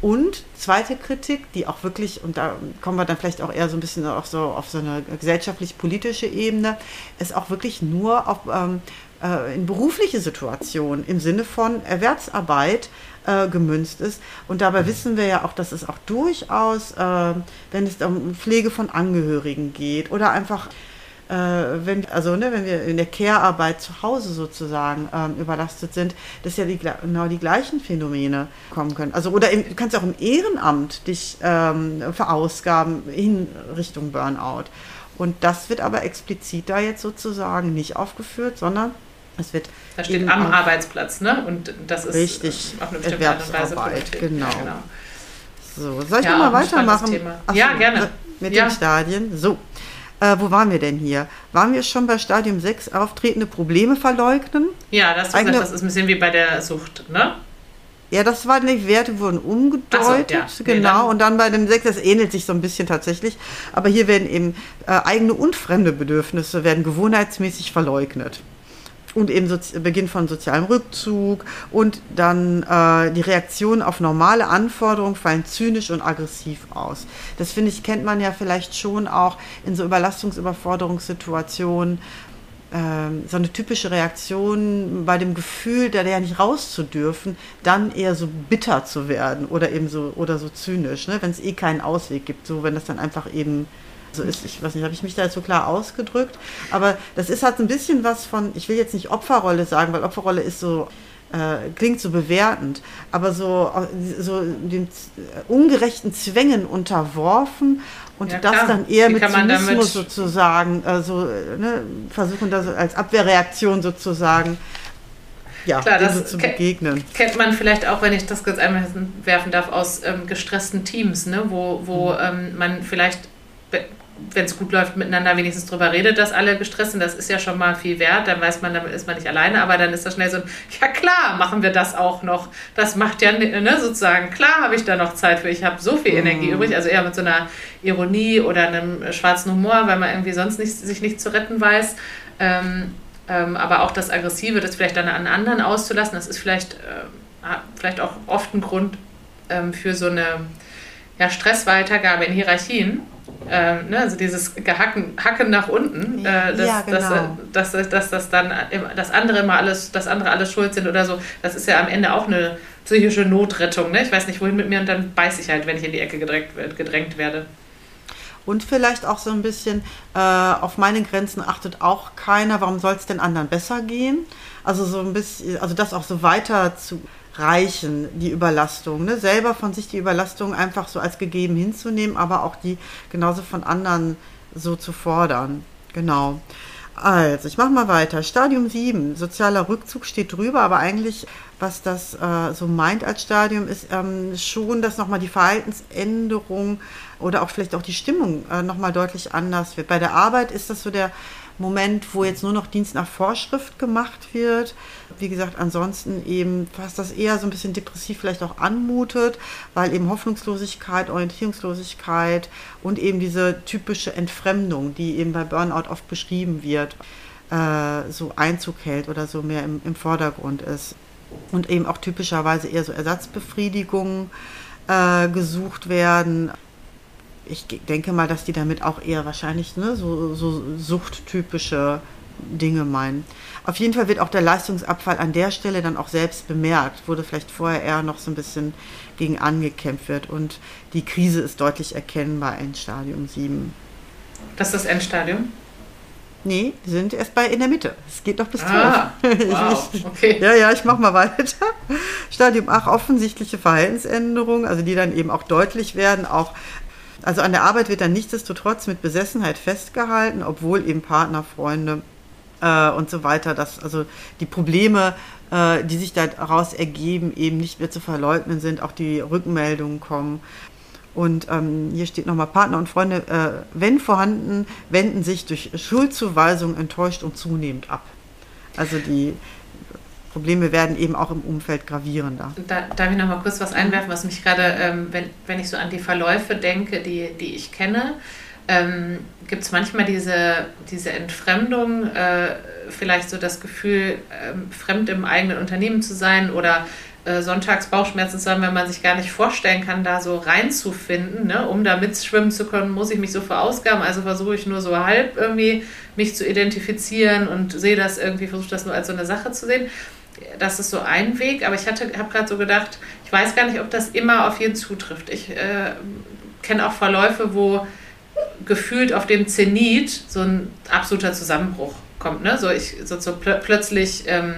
Und zweite Kritik, die auch wirklich, und da kommen wir dann vielleicht auch eher so ein bisschen auf so, auf so eine gesellschaftlich-politische Ebene, ist auch wirklich nur auf, ähm, äh, in berufliche Situationen im Sinne von Erwerbsarbeit äh, gemünzt ist. Und dabei wissen wir ja auch, dass es auch durchaus, äh, wenn es um Pflege von Angehörigen geht oder einfach äh, wenn, also, ne, wenn wir in der Care-Arbeit zu Hause sozusagen ähm, überlastet sind, dass ja die, genau die gleichen Phänomene kommen können. Also, oder im, du kannst auch im Ehrenamt dich ähm, verausgaben in Richtung Burnout. Und das wird aber explizit da jetzt sozusagen nicht aufgeführt, sondern es wird. Da steht am Arbeitsplatz, ne? Und das ist richtig, auf eine bestimmte Art und Weise genau. Ja, genau. So, soll ich ja, mal weitermachen? Ach, ja, gerne. Mit ja. den Stadien. So. Äh, wo waren wir denn hier? Waren wir schon bei Stadium 6 auftretende Probleme verleugnen? Ja, das, Eigene, gesagt, das ist ein bisschen wie bei der Sucht, ne? Ja, das waren die Werte wurden umgedeutet, so, ja. genau. Nee, und dann bei dem 6, das ähnelt sich so ein bisschen tatsächlich. Aber hier werden eben äh, eigene und fremde Bedürfnisse werden gewohnheitsmäßig verleugnet und eben so, Beginn von sozialem Rückzug und dann äh, die Reaktionen auf normale Anforderungen fallen zynisch und aggressiv aus. Das finde ich, kennt man ja vielleicht schon auch in so Überlastungs-Überforderungssituationen. Ähm, so eine typische Reaktion bei dem Gefühl, da ja nicht raus zu dürfen, dann eher so bitter zu werden oder eben so oder so zynisch, ne? wenn es eh keinen Ausweg gibt, so wenn das dann einfach eben so ist. Ich weiß nicht, habe ich mich da jetzt so klar ausgedrückt? Aber das ist halt ein bisschen was von, ich will jetzt nicht Opferrolle sagen, weil Opferrolle ist so, äh, klingt so bewertend, aber so, so den ungerechten Zwängen unterworfen und ja, das klar. dann eher Wie mit Zynismus sozusagen, äh, so, ne, versuchen das als Abwehrreaktion sozusagen ja, Klar, das zu begegnen. Kennt man vielleicht auch, wenn ich das kurz einmal werfen darf, aus ähm, gestressten Teams, ne? wo, wo mhm. ähm, man vielleicht wenn es gut läuft, miteinander wenigstens drüber redet, dass alle gestresst sind. Das ist ja schon mal viel wert. Dann weiß man, damit ist man nicht alleine. Aber dann ist das schnell so, ja klar, machen wir das auch noch. Das macht ja ne, sozusagen, klar habe ich da noch Zeit für. Ich habe so viel Energie mhm. übrig. Also eher mit so einer Ironie oder einem schwarzen Humor, weil man irgendwie sonst nicht, sich nicht zu retten weiß. Ähm, ähm, aber auch das Aggressive, das vielleicht dann an anderen auszulassen, das ist vielleicht, äh, vielleicht auch oft ein Grund ähm, für so eine ja, Stressweitergabe in Hierarchien äh, ne, also dieses Gehacken Hacken nach unten, äh, dass, ja, genau. dass, dass, dass, dass dann das andere immer alles, das andere alles schuld sind oder so, das ist ja am Ende auch eine psychische Notrettung. Ne? Ich weiß nicht, wohin mit mir und dann beiß ich halt, wenn ich in die Ecke gedrängt, gedrängt werde. Und vielleicht auch so ein bisschen, äh, auf meine Grenzen achtet auch keiner, warum soll es den anderen besser gehen? Also so ein bisschen, also das auch so weiter zu reichen, die Überlastung. Ne? Selber von sich die Überlastung einfach so als gegeben hinzunehmen, aber auch die genauso von anderen so zu fordern. Genau. Also, ich mache mal weiter. Stadium 7, sozialer Rückzug steht drüber, aber eigentlich, was das äh, so meint als Stadium, ist ähm, schon, dass nochmal die Verhaltensänderung oder auch vielleicht auch die Stimmung äh, nochmal deutlich anders wird. Bei der Arbeit ist das so der Moment, wo jetzt nur noch Dienst nach Vorschrift gemacht wird. Wie gesagt, ansonsten eben, was das eher so ein bisschen depressiv vielleicht auch anmutet, weil eben Hoffnungslosigkeit, Orientierungslosigkeit und eben diese typische Entfremdung, die eben bei Burnout oft beschrieben wird, äh, so Einzug hält oder so mehr im, im Vordergrund ist. Und eben auch typischerweise eher so Ersatzbefriedigungen äh, gesucht werden ich denke mal, dass die damit auch eher wahrscheinlich ne, so, so suchttypische Dinge meinen. Auf jeden Fall wird auch der Leistungsabfall an der Stelle dann auch selbst bemerkt, wurde vielleicht vorher eher noch so ein bisschen gegen angekämpft wird und die Krise ist deutlich erkennbar in Stadium 7. Das ist das Endstadium? Nee, die sind erst bei in der Mitte. Es geht doch bis 12. Ah, wow, okay. ja, ja, ich mach mal weiter. Stadium 8, offensichtliche Verhaltensänderungen, also die dann eben auch deutlich werden, auch also an der Arbeit wird dann nichtsdestotrotz mit Besessenheit festgehalten, obwohl eben Partner, Freunde äh, und so weiter, dass also die Probleme, äh, die sich daraus ergeben, eben nicht mehr zu verleugnen sind, auch die Rückmeldungen kommen. Und ähm, hier steht nochmal, Partner und Freunde, äh, wenn vorhanden, wenden sich durch Schuldzuweisung enttäuscht und zunehmend ab. Also die Probleme werden eben auch im Umfeld gravierender. Da, darf ich noch mal kurz was einwerfen, was mich gerade, ähm, wenn, wenn ich so an die Verläufe denke, die, die ich kenne, ähm, gibt es manchmal diese, diese Entfremdung, äh, vielleicht so das Gefühl, äh, fremd im eigenen Unternehmen zu sein oder äh, sonntags Bauchschmerzen zu haben, wenn man sich gar nicht vorstellen kann, da so reinzufinden. Ne? Um da mitschwimmen zu können, muss ich mich so verausgaben. Also versuche ich nur so halb irgendwie mich zu identifizieren und sehe das irgendwie, versuche das nur als so eine Sache zu sehen das ist so ein Weg, aber ich habe gerade so gedacht, ich weiß gar nicht, ob das immer auf jeden zutrifft. Ich äh, kenne auch Verläufe, wo gefühlt auf dem Zenit so ein absoluter Zusammenbruch kommt. Ne? So, ich, so, so pl plötzlich ähm,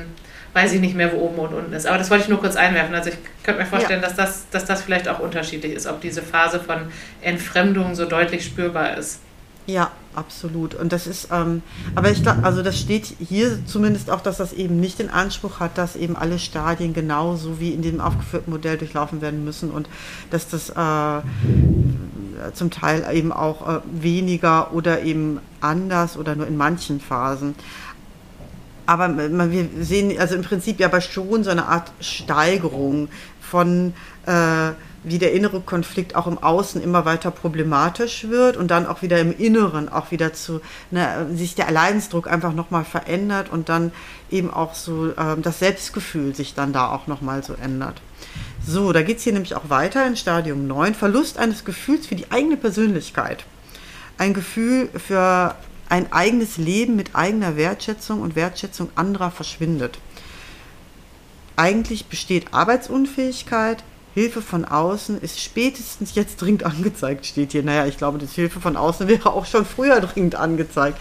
weiß ich nicht mehr, wo oben und unten ist. Aber das wollte ich nur kurz einwerfen. Also ich könnte mir vorstellen, ja. dass, das, dass das vielleicht auch unterschiedlich ist, ob diese Phase von Entfremdung so deutlich spürbar ist. Ja, absolut. Und das ist, ähm, aber ich glaube, also das steht hier zumindest auch, dass das eben nicht den Anspruch hat, dass eben alle Stadien genauso wie in dem aufgeführten Modell durchlaufen werden müssen und dass das äh, zum Teil eben auch äh, weniger oder eben anders oder nur in manchen Phasen aber wir sehen also im Prinzip ja aber schon so eine Art Steigerung von äh, wie der innere Konflikt auch im Außen immer weiter problematisch wird und dann auch wieder im Inneren auch wieder zu ne, sich der Leidensdruck einfach nochmal verändert und dann eben auch so äh, das Selbstgefühl sich dann da auch nochmal so ändert. So, da geht es hier nämlich auch weiter in Stadium 9. Verlust eines Gefühls für die eigene Persönlichkeit. Ein Gefühl für ein eigenes Leben mit eigener Wertschätzung und Wertschätzung anderer verschwindet. Eigentlich besteht Arbeitsunfähigkeit, Hilfe von außen ist spätestens jetzt dringend angezeigt, steht hier. Naja, ich glaube, das Hilfe von außen wäre auch schon früher dringend angezeigt.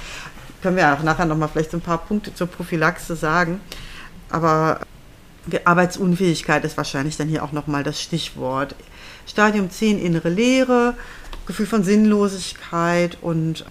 Können wir auch nachher nochmal vielleicht so ein paar Punkte zur Prophylaxe sagen. Aber Arbeitsunfähigkeit ist wahrscheinlich dann hier auch nochmal das Stichwort. Stadium 10 innere Leere, Gefühl von Sinnlosigkeit und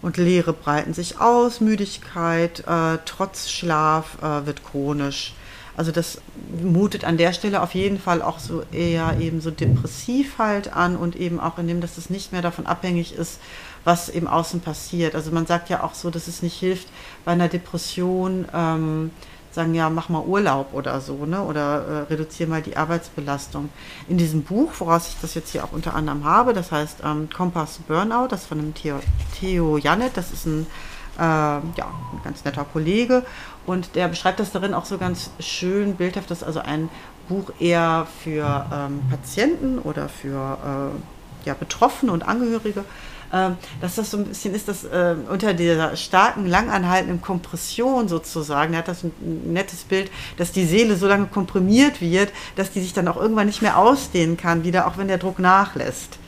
und Leere breiten sich aus, Müdigkeit, äh, trotz Schlaf äh, wird chronisch. Also das mutet an der Stelle auf jeden Fall auch so eher eben so depressiv halt an und eben auch in dem, dass es nicht mehr davon abhängig ist, was im Außen passiert. Also man sagt ja auch so, dass es nicht hilft bei einer Depression, ähm, sagen, ja, mach mal Urlaub oder so, ne? Oder äh, reduziere mal die Arbeitsbelastung. In diesem Buch, woraus ich das jetzt hier auch unter anderem habe, das heißt ähm, Kompass Burnout, das von dem Theo, Theo Janet, das ist ein, äh, ja, ein ganz netter Kollege und der beschreibt das darin auch so ganz schön bildhaft, das ist also ein Buch eher für ähm, Patienten oder für äh, ja, Betroffene und Angehörige ähm, dass das so ein bisschen ist, dass äh, unter dieser starken, langanhaltenden Kompression sozusagen, er hat das ein nettes Bild, dass die Seele so lange komprimiert wird, dass die sich dann auch irgendwann nicht mehr ausdehnen kann, wieder, auch wenn der Druck nachlässt.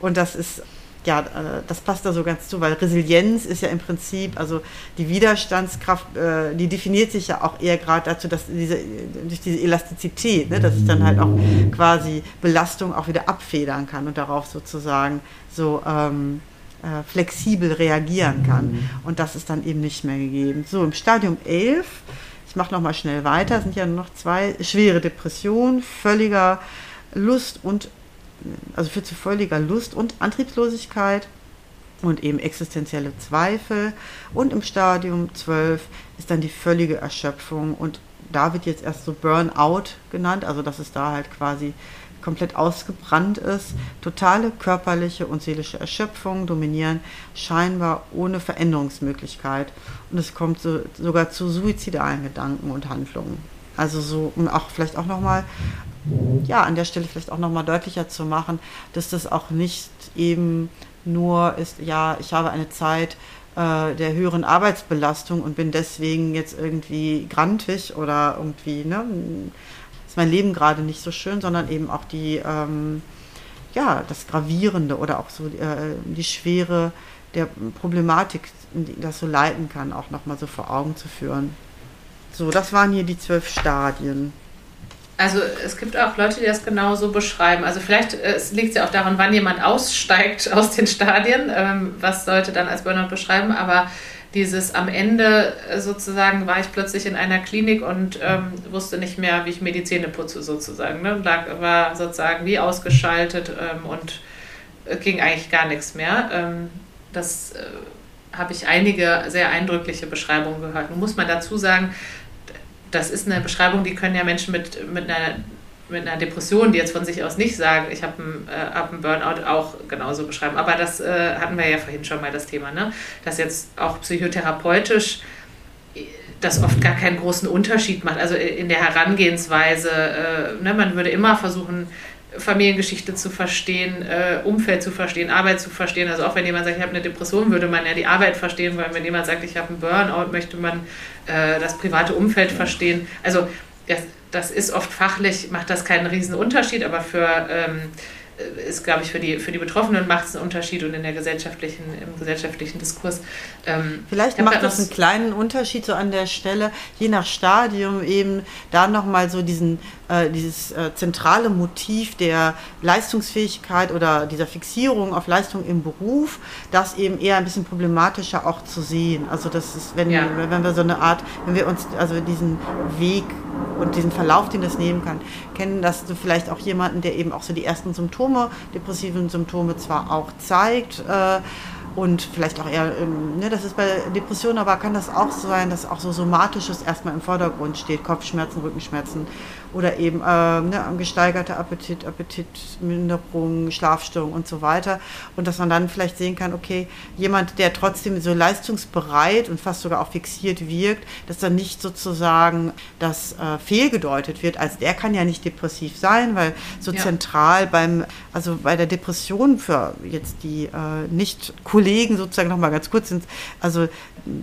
Und das ist ja, äh, das passt da so ganz zu, weil Resilienz ist ja im Prinzip, also die Widerstandskraft, äh, die definiert sich ja auch eher gerade dazu, dass diese, durch diese Elastizität, ne, dass ich dann halt auch quasi Belastung auch wieder abfedern kann und darauf sozusagen so ähm, äh, flexibel reagieren kann. Mhm. Und das ist dann eben nicht mehr gegeben. So, im Stadium 11, ich mache nochmal schnell weiter, sind ja nur noch zwei, schwere Depression, völliger Lust und also führt zu völliger Lust und Antriebslosigkeit und eben existenzielle Zweifel. Und im Stadium 12 ist dann die völlige Erschöpfung und da wird jetzt erst so Burnout genannt, also dass es da halt quasi komplett ausgebrannt ist. Totale körperliche und seelische Erschöpfung dominieren scheinbar ohne Veränderungsmöglichkeit und es kommt so, sogar zu suizidalen Gedanken und Handlungen. Also so, um auch vielleicht auch nochmal ja, an der Stelle vielleicht auch nochmal deutlicher zu machen, dass das auch nicht eben nur ist, ja, ich habe eine Zeit äh, der höheren Arbeitsbelastung und bin deswegen jetzt irgendwie grantig oder irgendwie, ne, ist mein Leben gerade nicht so schön, sondern eben auch die, ähm, ja, das Gravierende oder auch so äh, die Schwere der Problematik, die das so leiten kann, auch nochmal so vor Augen zu führen. So, das waren hier die zwölf Stadien. Also es gibt auch Leute, die das genauso beschreiben. Also vielleicht äh, liegt es ja auch daran, wann jemand aussteigt aus den Stadien, ähm, was sollte dann als Burnout beschreiben, aber dieses am Ende äh, sozusagen war ich plötzlich in einer Klinik und ähm, wusste nicht mehr, wie ich mir die Zähne putze sozusagen. Ne? Lag, war sozusagen wie ausgeschaltet ähm, und äh, ging eigentlich gar nichts mehr. Ähm, das äh, habe ich einige sehr eindrückliche Beschreibungen gehört. Nun muss man dazu sagen, das ist eine Beschreibung, die können ja Menschen mit, mit, einer, mit einer Depression, die jetzt von sich aus nicht sagen, ich habe einen, äh, hab einen Burnout, auch genauso beschreiben. Aber das äh, hatten wir ja vorhin schon mal das Thema, ne? dass jetzt auch psychotherapeutisch das oft gar keinen großen Unterschied macht. Also in der Herangehensweise, äh, ne, man würde immer versuchen, Familiengeschichte zu verstehen, äh, Umfeld zu verstehen, Arbeit zu verstehen. Also auch wenn jemand sagt, ich habe eine Depression, würde man ja die Arbeit verstehen, weil wenn jemand sagt, ich habe einen Burnout, möchte man äh, das private Umfeld verstehen. Also das, das, ist oft fachlich, macht das keinen riesen Unterschied, aber für ähm, äh, ist, glaube ich, für die, für die Betroffenen macht es einen Unterschied und in der gesellschaftlichen, im gesellschaftlichen Diskurs. Ähm, Vielleicht macht das einen kleinen Unterschied so an der Stelle, je nach Stadium eben da nochmal so diesen, äh, dieses äh, zentrale Motiv der Leistungsfähigkeit oder dieser Fixierung auf Leistung im Beruf, das eben eher ein bisschen problematischer auch zu sehen. Also das ist, wenn, ja. wenn wir so eine Art, wenn wir uns also diesen Weg und diesen Verlauf, den das nehmen kann, kennen, dass du vielleicht auch jemanden, der eben auch so die ersten Symptome, depressiven Symptome zwar auch zeigt, äh, und vielleicht auch eher, ähm, ne, das ist bei Depressionen, aber kann das auch sein, dass auch so Somatisches erstmal im Vordergrund steht, Kopfschmerzen, Rückenschmerzen oder eben äh, ne, gesteigerte Appetit, Appetitminderung, Schlafstörung und so weiter. Und dass man dann vielleicht sehen kann, okay, jemand, der trotzdem so leistungsbereit und fast sogar auch fixiert wirkt, dass dann nicht sozusagen das äh, fehlgedeutet wird, als der kann ja nicht depressiv sein, weil so ja. zentral beim, also bei der Depression für jetzt die äh, Nicht-Kollegen sozusagen nochmal ganz kurz sind, also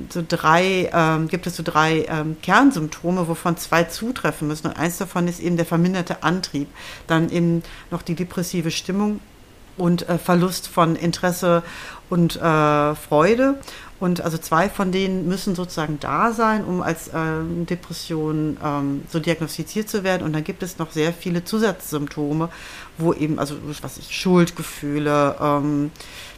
so drei, ähm, gibt es so drei ähm, Kernsymptome, wovon zwei zutreffen müssen. Und eins davon ist eben der verminderte Antrieb. Dann eben noch die depressive Stimmung und äh, Verlust von Interesse und äh, Freude. Und also zwei von denen müssen sozusagen da sein, um als ähm, Depression ähm, so diagnostiziert zu werden. Und dann gibt es noch sehr viele Zusatzsymptome, wo eben, also was ich, Schuldgefühle, ähm,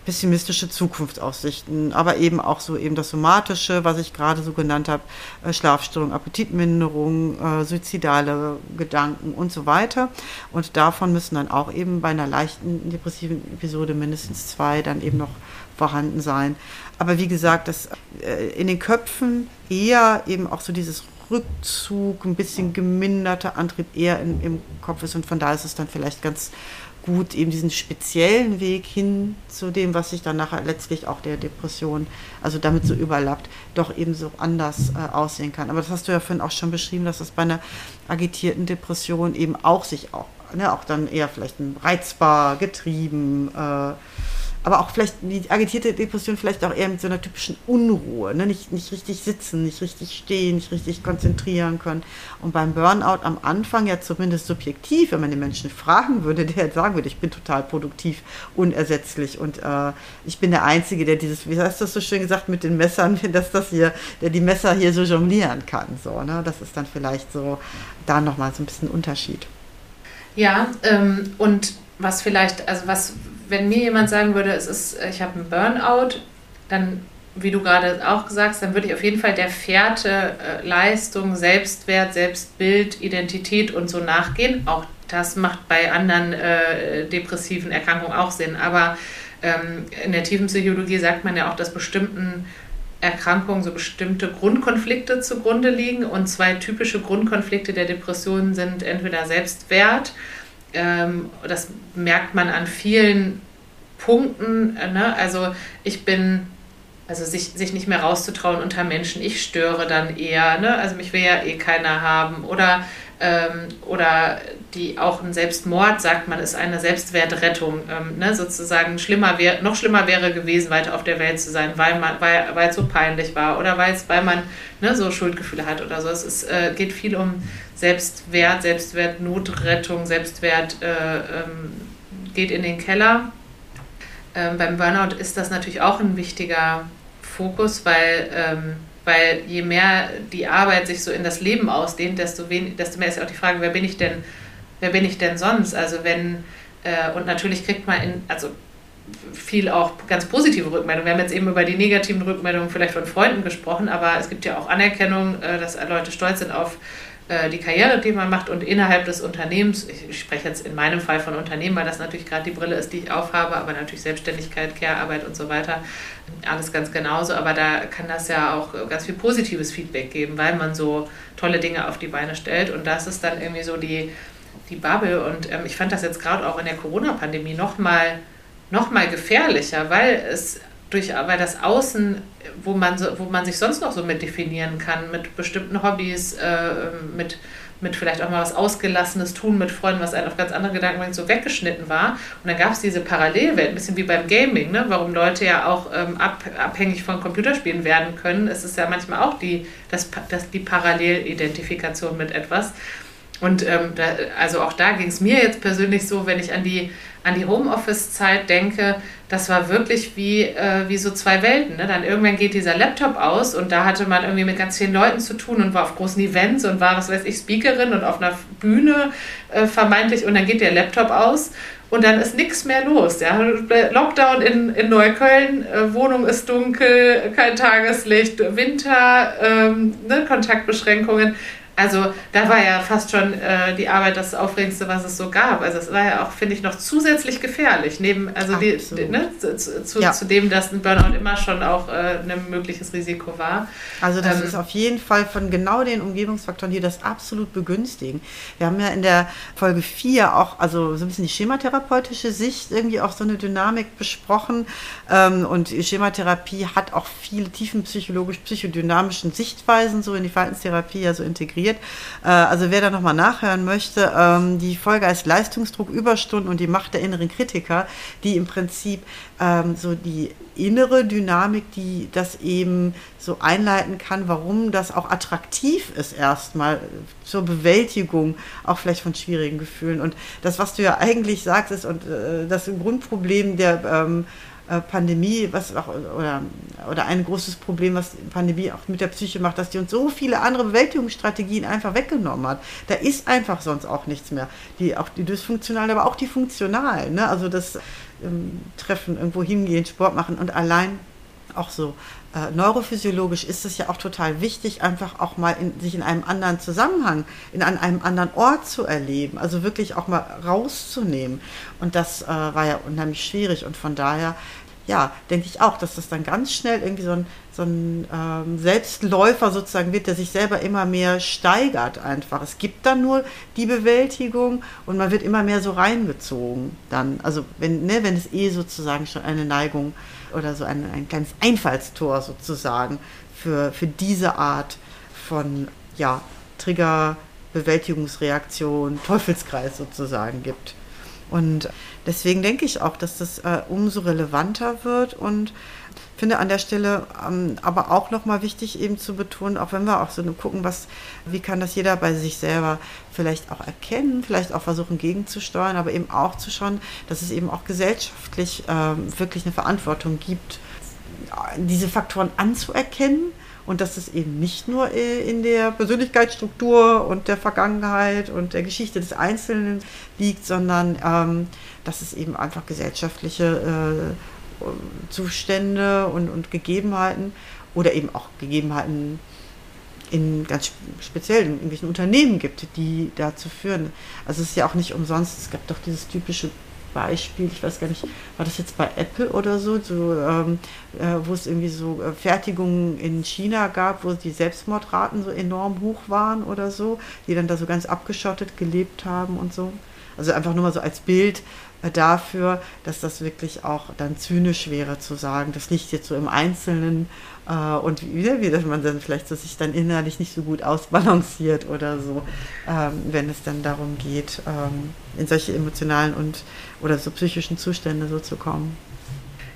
pessimistische Zukunftsaussichten, aber eben auch so eben das Somatische, was ich gerade so genannt habe, äh, Schlafstörung, Appetitminderung, äh, suizidale Gedanken und so weiter. Und davon müssen dann auch eben bei einer leichten depressiven Episode mindestens zwei dann eben noch vorhanden sein. Aber wie gesagt, das äh, in den Köpfen eher eben auch so dieses Rückzug, ein bisschen geminderter Antrieb eher in, im Kopf ist und von da ist es dann vielleicht ganz gut, eben diesen speziellen Weg hin zu dem, was sich dann nachher letztlich auch der Depression, also damit so überlappt, doch eben so anders äh, aussehen kann. Aber das hast du ja vorhin auch schon beschrieben, dass das bei einer agitierten Depression eben auch sich auch, ne, auch dann eher vielleicht reizbar, getrieben, äh, aber auch vielleicht die agitierte Depression vielleicht auch eher mit so einer typischen Unruhe, ne? nicht, nicht richtig sitzen, nicht richtig stehen, nicht richtig konzentrieren können. Und beim Burnout am Anfang ja zumindest subjektiv, wenn man den Menschen fragen würde, der sagen würde, ich bin total produktiv, unersetzlich und äh, ich bin der Einzige, der dieses, wie hast du das so schön gesagt, mit den Messern, dass das hier, der die Messer hier so jonglieren kann. So, ne? Das ist dann vielleicht so da nochmal so ein bisschen Unterschied. Ja, ähm, und was vielleicht, also was wenn mir jemand sagen würde, es ist, ich habe einen Burnout, dann, wie du gerade auch gesagt hast, dann würde ich auf jeden Fall der Fährte äh, Leistung, Selbstwert, Selbstbild, Identität und so nachgehen. Auch das macht bei anderen äh, depressiven Erkrankungen auch Sinn. Aber ähm, in der tiefen Psychologie sagt man ja auch, dass bestimmten Erkrankungen so bestimmte Grundkonflikte zugrunde liegen. Und zwei typische Grundkonflikte der Depressionen sind entweder Selbstwert ähm, das merkt man an vielen Punkten. Äh, ne? Also ich bin, also sich, sich nicht mehr rauszutrauen unter Menschen, ich störe dann eher, ne? also mich will ja eh keiner haben. Oder, ähm, oder die auch ein Selbstmord, sagt man, ist eine Selbstwertrettung. Ähm, ne? Sozusagen schlimmer wär, noch schlimmer wäre gewesen, weiter auf der Welt zu sein, weil, man, weil, weil es so peinlich war oder weil, weil man ne, so Schuldgefühle hat oder so. Es ist, äh, geht viel um Selbstwert, Selbstwert, Notrettung, Selbstwert äh, ähm, geht in den Keller. Ähm, beim Burnout ist das natürlich auch ein wichtiger Fokus, weil, ähm, weil je mehr die Arbeit sich so in das Leben ausdehnt, desto, wen, desto mehr ist ja auch die Frage, wer bin ich denn, wer bin ich denn sonst? Also wenn, äh, und natürlich kriegt man in, also viel auch ganz positive Rückmeldungen. Wir haben jetzt eben über die negativen Rückmeldungen vielleicht von Freunden gesprochen, aber es gibt ja auch Anerkennung, äh, dass Leute stolz sind auf die Karriere, die man macht und innerhalb des Unternehmens, ich spreche jetzt in meinem Fall von Unternehmen, weil das natürlich gerade die Brille ist, die ich aufhabe, aber natürlich Selbstständigkeit, Care-Arbeit und so weiter, alles ganz genauso, aber da kann das ja auch ganz viel positives Feedback geben, weil man so tolle Dinge auf die Beine stellt. Und das ist dann irgendwie so die, die Bubble. Und ähm, ich fand das jetzt gerade auch in der Corona-Pandemie nochmal noch mal gefährlicher, weil es durch, weil das Außen, wo man, so, wo man sich sonst noch so mit definieren kann, mit bestimmten Hobbys, äh, mit, mit vielleicht auch mal was Ausgelassenes tun mit Freunden, was einen auf ganz andere Gedanken so weggeschnitten war. Und dann gab es diese Parallelwelt, ein bisschen wie beim Gaming, ne? warum Leute ja auch ähm, ab, abhängig von Computerspielen werden können. Es ist ja manchmal auch die, das, das, die Parallelidentifikation mit etwas. Und ähm, da, also auch da ging es mir jetzt persönlich so, wenn ich an die, an die Homeoffice-Zeit denke, das war wirklich wie, äh, wie so zwei Welten. Ne? Dann irgendwann geht dieser Laptop aus und da hatte man irgendwie mit ganz vielen Leuten zu tun und war auf großen Events und war, was weiß ich, Speakerin und auf einer Bühne äh, vermeintlich und dann geht der Laptop aus und dann ist nichts mehr los. Ja? Lockdown in, in Neukölln, äh, Wohnung ist dunkel, kein Tageslicht, Winter, ähm, ne? Kontaktbeschränkungen. Also da war ja fast schon äh, die Arbeit das Aufregendste, was es so gab. Also es war ja auch, finde ich, noch zusätzlich gefährlich. Neben, also die, ne, zu, zu, ja. zu, dem, dass ein Burnout immer schon auch äh, ein mögliches Risiko war. Also das ähm, ist auf jeden Fall von genau den Umgebungsfaktoren, die das absolut begünstigen. Wir haben ja in der Folge 4 auch, also so ein bisschen die schematherapeutische Sicht, irgendwie auch so eine Dynamik besprochen. Ähm, und Schematherapie hat auch viele tiefenpsychologisch-psychodynamischen Sichtweisen so in die Verhaltenstherapie ja so integriert integriert. Äh, also wer da nochmal nachhören möchte, ähm, die Folge heißt Leistungsdruck, Überstunden und die Macht der inneren Kritiker, die im Prinzip ähm, so die innere Dynamik, die das eben so einleiten kann, warum das auch attraktiv ist erstmal zur Bewältigung auch vielleicht von schwierigen Gefühlen. Und das, was du ja eigentlich sagst, ist und äh, das Grundproblem der ähm, äh, Pandemie, was auch, oder, oder ein großes Problem, was Pandemie auch mit der Psyche macht, dass die uns so viele andere Bewältigungsstrategien einfach weggenommen hat. Da ist einfach sonst auch nichts mehr. Die, auch die dysfunktionalen, aber auch die funktionalen. Ne? Also das ähm, Treffen, irgendwo hingehen, Sport machen und allein auch so äh, neurophysiologisch ist es ja auch total wichtig, einfach auch mal in, sich in einem anderen Zusammenhang, in an einem anderen Ort zu erleben, also wirklich auch mal rauszunehmen. Und das äh, war ja unheimlich schwierig und von daher, ja, denke ich auch, dass das dann ganz schnell irgendwie so ein, so ein ähm, Selbstläufer sozusagen wird, der sich selber immer mehr steigert einfach. Es gibt dann nur die Bewältigung und man wird immer mehr so reingezogen dann. Also wenn, ne, wenn es eh sozusagen schon eine Neigung ist oder so ein, ein kleines Einfallstor sozusagen für, für diese Art von ja, Trigger, Bewältigungsreaktion, Teufelskreis sozusagen gibt. Und deswegen denke ich auch, dass das äh, umso relevanter wird und finde an der Stelle ähm, aber auch nochmal wichtig eben zu betonen, auch wenn wir auch so gucken, was, wie kann das jeder bei sich selber vielleicht auch erkennen, vielleicht auch versuchen gegenzusteuern, aber eben auch zu schauen, dass es eben auch gesellschaftlich ähm, wirklich eine Verantwortung gibt, diese Faktoren anzuerkennen und dass es eben nicht nur äh, in der Persönlichkeitsstruktur und der Vergangenheit und der Geschichte des Einzelnen liegt, sondern ähm, dass es eben einfach gesellschaftliche äh, Zustände und, und Gegebenheiten oder eben auch Gegebenheiten in ganz speziell in irgendwelchen Unternehmen gibt, die dazu führen. Also es ist ja auch nicht umsonst, es gab doch dieses typische Beispiel, ich weiß gar nicht, war das jetzt bei Apple oder so, so ähm, äh, wo es irgendwie so äh, Fertigungen in China gab, wo die Selbstmordraten so enorm hoch waren oder so, die dann da so ganz abgeschottet gelebt haben und so. Also einfach nur mal so als Bild, dafür, dass das wirklich auch dann zynisch wäre zu sagen, das liegt jetzt so im Einzelnen äh, und wie, wie dass man dann vielleicht so sich dann innerlich nicht so gut ausbalanciert oder so, ähm, wenn es dann darum geht, ähm, in solche emotionalen und oder so psychischen Zustände so zu kommen.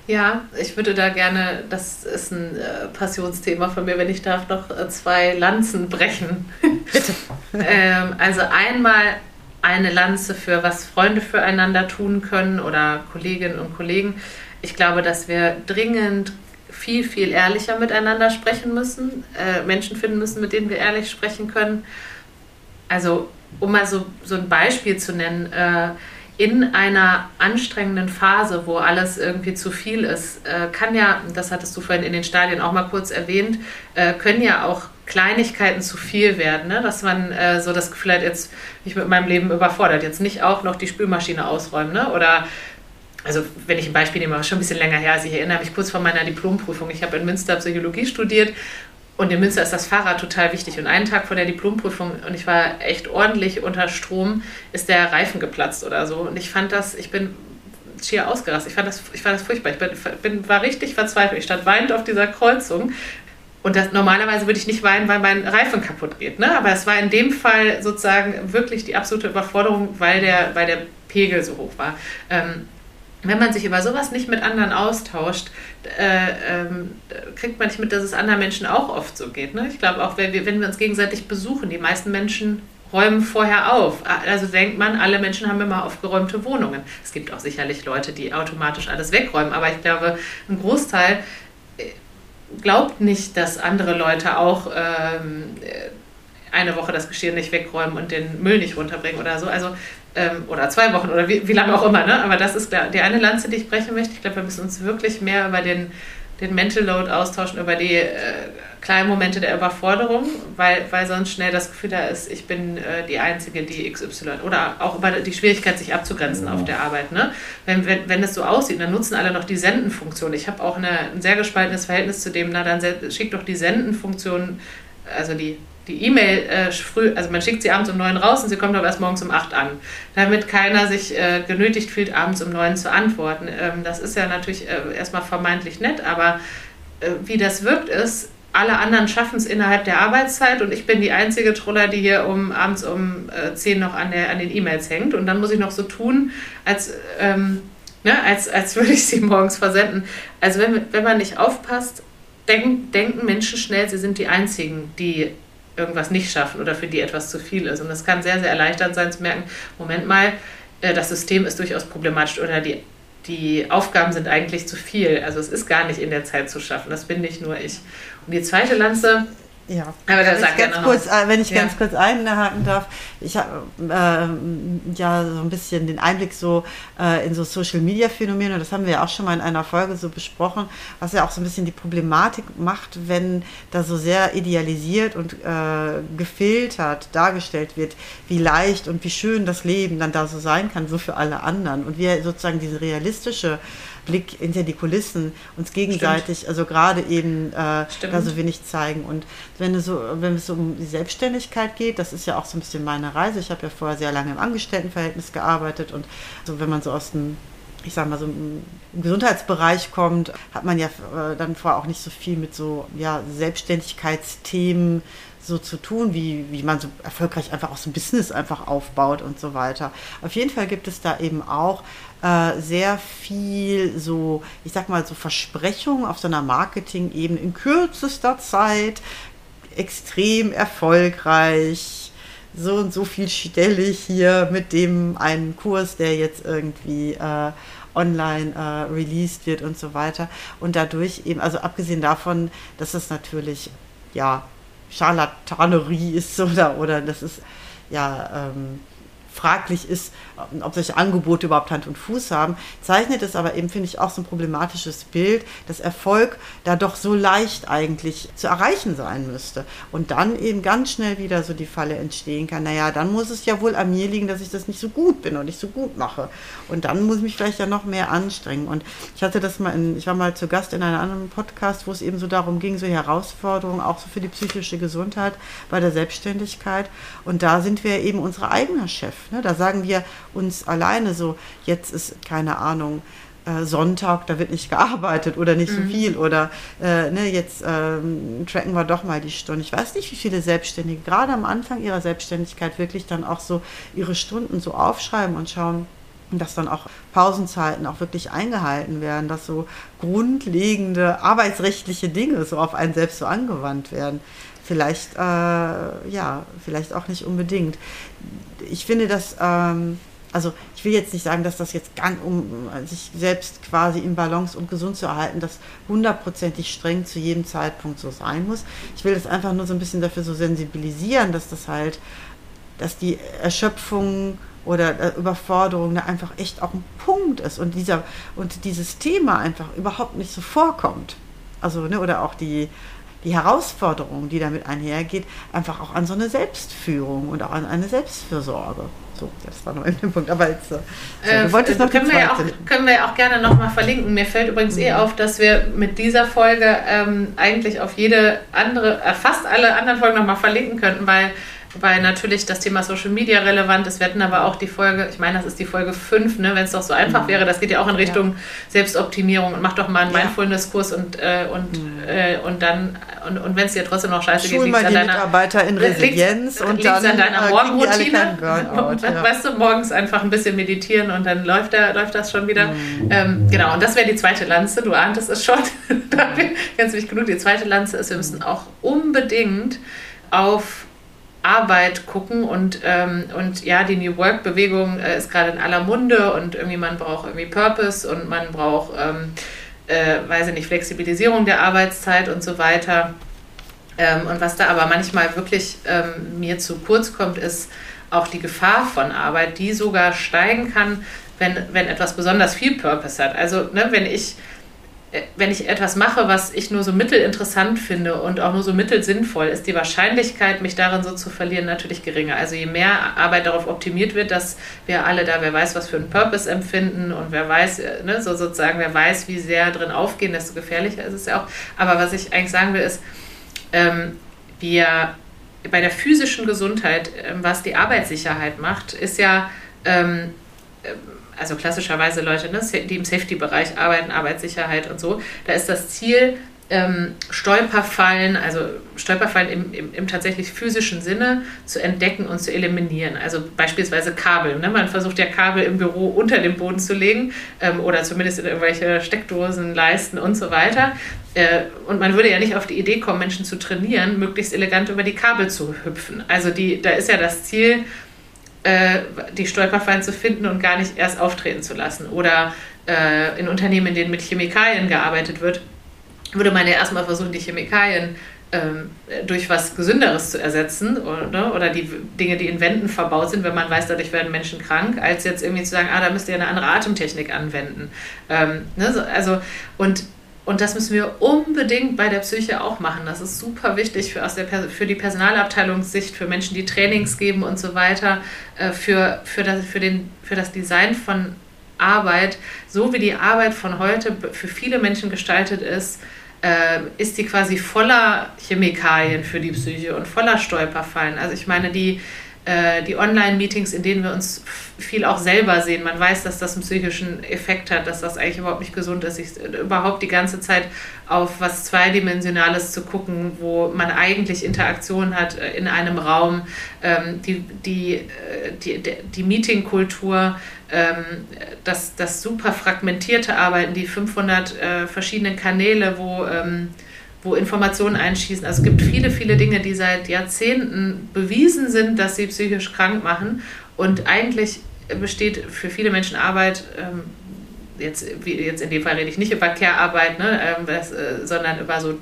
Ja, ich würde da gerne, das ist ein äh, Passionsthema von mir, wenn ich darf, noch äh, zwei Lanzen brechen. Bitte. ähm, also einmal eine Lanze für was Freunde füreinander tun können oder Kolleginnen und Kollegen. Ich glaube, dass wir dringend viel, viel ehrlicher miteinander sprechen müssen, äh, Menschen finden müssen, mit denen wir ehrlich sprechen können. Also, um mal so, so ein Beispiel zu nennen, äh, in einer anstrengenden Phase, wo alles irgendwie zu viel ist, äh, kann ja, das hattest du vorhin in den Stadien auch mal kurz erwähnt, äh, können ja auch Kleinigkeiten zu viel werden, ne? dass man äh, so das Gefühl hat, jetzt mich mit meinem Leben überfordert, jetzt nicht auch noch die Spülmaschine ausräumen ne? oder also wenn ich ein Beispiel nehme, schon ein bisschen länger her, also ich erinnere mich kurz vor meiner Diplomprüfung, ich habe in Münster Psychologie studiert und in Münster ist das Fahrrad total wichtig. Und einen Tag vor der Diplomprüfung, und ich war echt ordentlich unter Strom, ist der Reifen geplatzt oder so. Und ich fand das, ich bin schier ausgerastet. Ich fand das, ich fand das furchtbar. Ich bin, bin, war richtig verzweifelt. Ich stand weinend auf dieser Kreuzung. Und das, normalerweise würde ich nicht weinen, weil mein Reifen kaputt geht. Ne? Aber es war in dem Fall sozusagen wirklich die absolute Überforderung, weil der, weil der Pegel so hoch war. Ähm, wenn man sich über sowas nicht mit anderen austauscht, äh, ähm, kriegt man nicht mit, dass es anderen Menschen auch oft so geht. Ne? Ich glaube auch, wenn wir, wenn wir uns gegenseitig besuchen, die meisten Menschen räumen vorher auf. Also denkt man, alle Menschen haben immer aufgeräumte Wohnungen. Es gibt auch sicherlich Leute, die automatisch alles wegräumen, aber ich glaube, ein Großteil glaubt nicht, dass andere Leute auch ähm, eine Woche das Geschirr nicht wegräumen und den Müll nicht runterbringen oder so. Also ähm, oder zwei Wochen oder wie, wie lange auch immer. Ne? Aber das ist die eine Lanze, die ich brechen möchte. Ich glaube, wir müssen uns wirklich mehr über den, den Mental Load austauschen, über die äh, kleinen Momente der Überforderung, weil, weil sonst schnell das Gefühl da ist, ich bin äh, die Einzige, die XY. Oder auch über die Schwierigkeit, sich abzugrenzen ja. auf der Arbeit. Ne? Wenn, wenn, wenn es so aussieht, dann nutzen alle noch die Sendenfunktion. Ich habe auch eine, ein sehr gespaltenes Verhältnis zu dem, na dann schick doch die Sendenfunktion, also die die E-Mail äh, früh, also man schickt sie abends um neun raus und sie kommt aber erst morgens um acht an, damit keiner sich äh, genötigt fühlt, abends um neun zu antworten. Ähm, das ist ja natürlich äh, erstmal vermeintlich nett, aber äh, wie das wirkt ist, alle anderen schaffen es innerhalb der Arbeitszeit und ich bin die einzige Troller, die hier um abends um äh, zehn noch an, der, an den E-Mails hängt und dann muss ich noch so tun, als ähm, Ne, als, als würde ich sie morgens versenden. Also wenn, wenn man nicht aufpasst, denk, denken Menschen schnell, sie sind die Einzigen, die irgendwas nicht schaffen oder für die etwas zu viel ist. Und das kann sehr, sehr erleichternd sein zu merken, Moment mal, äh, das System ist durchaus problematisch oder die, die Aufgaben sind eigentlich zu viel. Also es ist gar nicht in der Zeit zu schaffen. Das bin nicht nur ich. Die zweite Lanze ja, aber da sag ganz kurz, äh, wenn ich ja. ganz kurz einhaken darf, ich habe äh, ja so ein bisschen den Einblick so äh, in so Social Media Phänomene, und das haben wir ja auch schon mal in einer Folge so besprochen, was ja auch so ein bisschen die Problematik macht, wenn da so sehr idealisiert und äh, gefiltert dargestellt wird, wie leicht und wie schön das Leben dann da so sein kann, so für alle anderen. Und wir sozusagen diese realistische Blick hinter die Kulissen uns gegenseitig, Stimmt. also gerade eben äh, da so wenig zeigen. Und wenn es, so, wenn es um die Selbstständigkeit geht, das ist ja auch so ein bisschen meine Reise. Ich habe ja vorher sehr lange im Angestelltenverhältnis gearbeitet und so, wenn man so aus dem ich sag mal so im Gesundheitsbereich kommt, hat man ja äh, dann vorher auch nicht so viel mit so ja, Selbstständigkeitsthemen so zu tun, wie, wie man so erfolgreich einfach auch so ein Business einfach aufbaut und so weiter. Auf jeden Fall gibt es da eben auch äh, sehr viel so, ich sag mal, so Versprechungen auf so einer Marketing-Ebene in kürzester Zeit extrem erfolgreich. So und so viel stelle ich hier mit dem einen Kurs, der jetzt irgendwie äh, online äh, released wird und so weiter. Und dadurch eben, also abgesehen davon, dass es natürlich ja Charlatanerie ist oder, oder das ist ja ähm, fraglich ist, ob solche Angebote überhaupt Hand und Fuß haben, zeichnet es aber eben, finde ich, auch so ein problematisches Bild, dass Erfolg da doch so leicht eigentlich zu erreichen sein müsste. Und dann eben ganz schnell wieder so die Falle entstehen kann, naja, dann muss es ja wohl an mir liegen, dass ich das nicht so gut bin und nicht so gut mache. Und dann muss ich mich vielleicht ja noch mehr anstrengen. Und ich hatte das mal in, ich war mal zu Gast in einem anderen Podcast, wo es eben so darum ging, so Herausforderungen auch so für die psychische Gesundheit bei der Selbstständigkeit. Und da sind wir eben unsere eigener Chef. Ne? Da sagen wir uns alleine so, jetzt ist keine Ahnung, äh, Sonntag, da wird nicht gearbeitet oder nicht so mhm. viel oder äh, ne, jetzt ähm, tracken wir doch mal die Stunden. Ich weiß nicht, wie viele Selbstständige gerade am Anfang ihrer Selbstständigkeit wirklich dann auch so ihre Stunden so aufschreiben und schauen, dass dann auch Pausenzeiten auch wirklich eingehalten werden, dass so grundlegende arbeitsrechtliche Dinge so auf einen selbst so angewandt werden. Vielleicht, äh, ja, vielleicht auch nicht unbedingt. Ich finde, dass, ähm, also ich will jetzt nicht sagen, dass das jetzt ganz, um sich selbst quasi in Balance und gesund zu erhalten, das hundertprozentig streng zu jedem Zeitpunkt so sein muss. Ich will das einfach nur so ein bisschen dafür so sensibilisieren, dass das halt, dass die Erschöpfung oder äh, Überforderung da einfach echt auch ein Punkt ist und dieser und dieses Thema einfach überhaupt nicht so vorkommt. Also, ne, oder auch die, die Herausforderung, die damit einhergeht, einfach auch an so eine Selbstführung und auch an eine Selbstfürsorge. So, das war nur ein Punkt. Aber jetzt, äh, so, äh, wolltest noch können, wir ja auch, können wir ja auch gerne nochmal verlinken. Mir fällt übrigens eh mhm. eh auf, dass wir mit dieser Folge ähm, eigentlich auf jede andere, äh, fast alle anderen Folgen nochmal verlinken könnten, weil weil natürlich das Thema Social Media relevant ist. Wir hatten aber auch die Folge, ich meine, das ist die Folge 5, ne, wenn es doch so einfach mhm. wäre, das geht ja auch in Richtung ja. Selbstoptimierung und mach doch mal einen ja. Mindfulness-Kurs und, äh, und, mhm. äh, und dann, und, und wenn es dir trotzdem noch scheiße Schul geht, liegt es an deiner Mitarbeiter in Resilienz liegt, und dann an deiner äh, Morgenroutine. ja. Weißt du, morgens einfach ein bisschen meditieren und dann läuft, der, läuft das schon wieder. Mhm. Ähm, genau, und das wäre die zweite Lanze, du ahntest es schon. Ganz wichtig genug. Die zweite Lanze ist, wir müssen auch unbedingt auf Arbeit gucken und, ähm, und ja, die New Work-Bewegung äh, ist gerade in aller Munde und irgendwie man braucht irgendwie Purpose und man braucht, ähm, äh, weiß ich nicht, Flexibilisierung der Arbeitszeit und so weiter. Ähm, und was da aber manchmal wirklich ähm, mir zu kurz kommt, ist auch die Gefahr von Arbeit, die sogar steigen kann, wenn, wenn etwas besonders viel Purpose hat. Also ne, wenn ich wenn ich etwas mache, was ich nur so mittelinteressant finde und auch nur so mittelsinnvoll, ist die Wahrscheinlichkeit, mich darin so zu verlieren, natürlich geringer. Also je mehr Arbeit darauf optimiert wird, dass wir alle da, wer weiß, was für einen Purpose empfinden und wer weiß, äh, ne, so sozusagen, wer weiß, wie sehr drin aufgehen, desto gefährlicher ist es ja auch. Aber was ich eigentlich sagen will, ist, ähm, wir bei der physischen Gesundheit, ähm, was die Arbeitssicherheit macht, ist ja ähm, also klassischerweise Leute, ne, die im Safety-Bereich arbeiten, Arbeitssicherheit und so, da ist das Ziel, ähm, Stolperfallen, also Stolperfallen im, im, im, tatsächlich physischen Sinne zu entdecken und zu eliminieren. Also beispielsweise Kabel. Ne? Man versucht ja Kabel im Büro unter dem Boden zu legen ähm, oder zumindest in irgendwelche Steckdosen, Leisten und so weiter. Äh, und man würde ja nicht auf die Idee kommen, Menschen zu trainieren, möglichst elegant über die Kabel zu hüpfen. Also die, da ist ja das Ziel, äh, die Stolperfallen zu finden und gar nicht erst auftreten zu lassen. Oder äh, in Unternehmen, in denen mit Chemikalien gearbeitet wird, würde man ja erstmal versuchen, die Chemikalien ähm, durch was Gesünderes zu ersetzen oder, oder die Dinge, die in Wänden verbaut sind, wenn man weiß, dadurch werden Menschen krank, als jetzt irgendwie zu sagen, ah, da müsst ihr eine andere Atemtechnik anwenden. Ähm, ne, so, also, und und das müssen wir unbedingt bei der Psyche auch machen. Das ist super wichtig für, aus der, für die Personalabteilungssicht, für Menschen, die Trainings geben und so weiter, äh, für, für, das, für, den, für das Design von Arbeit. So wie die Arbeit von heute für viele Menschen gestaltet ist, äh, ist die quasi voller Chemikalien für die Psyche und voller Stolperfallen. Also ich meine, die, die Online-Meetings, in denen wir uns viel auch selber sehen. Man weiß, dass das einen psychischen Effekt hat, dass das eigentlich überhaupt nicht gesund ist, sich überhaupt die ganze Zeit auf was Zweidimensionales zu gucken, wo man eigentlich Interaktion hat äh, in einem Raum. Ähm, die, die, äh, die, die Meetingkultur, ähm, das, das super fragmentierte Arbeiten, die 500 verschiedenen Kanäle, wo ähm, wo Informationen einschießen. Also es gibt viele, viele Dinge, die seit Jahrzehnten bewiesen sind, dass sie psychisch krank machen. Und eigentlich besteht für viele Menschen Arbeit, ähm, jetzt, wie, jetzt in dem Fall rede ich nicht über Care-Arbeit, ne, ähm, äh, sondern über so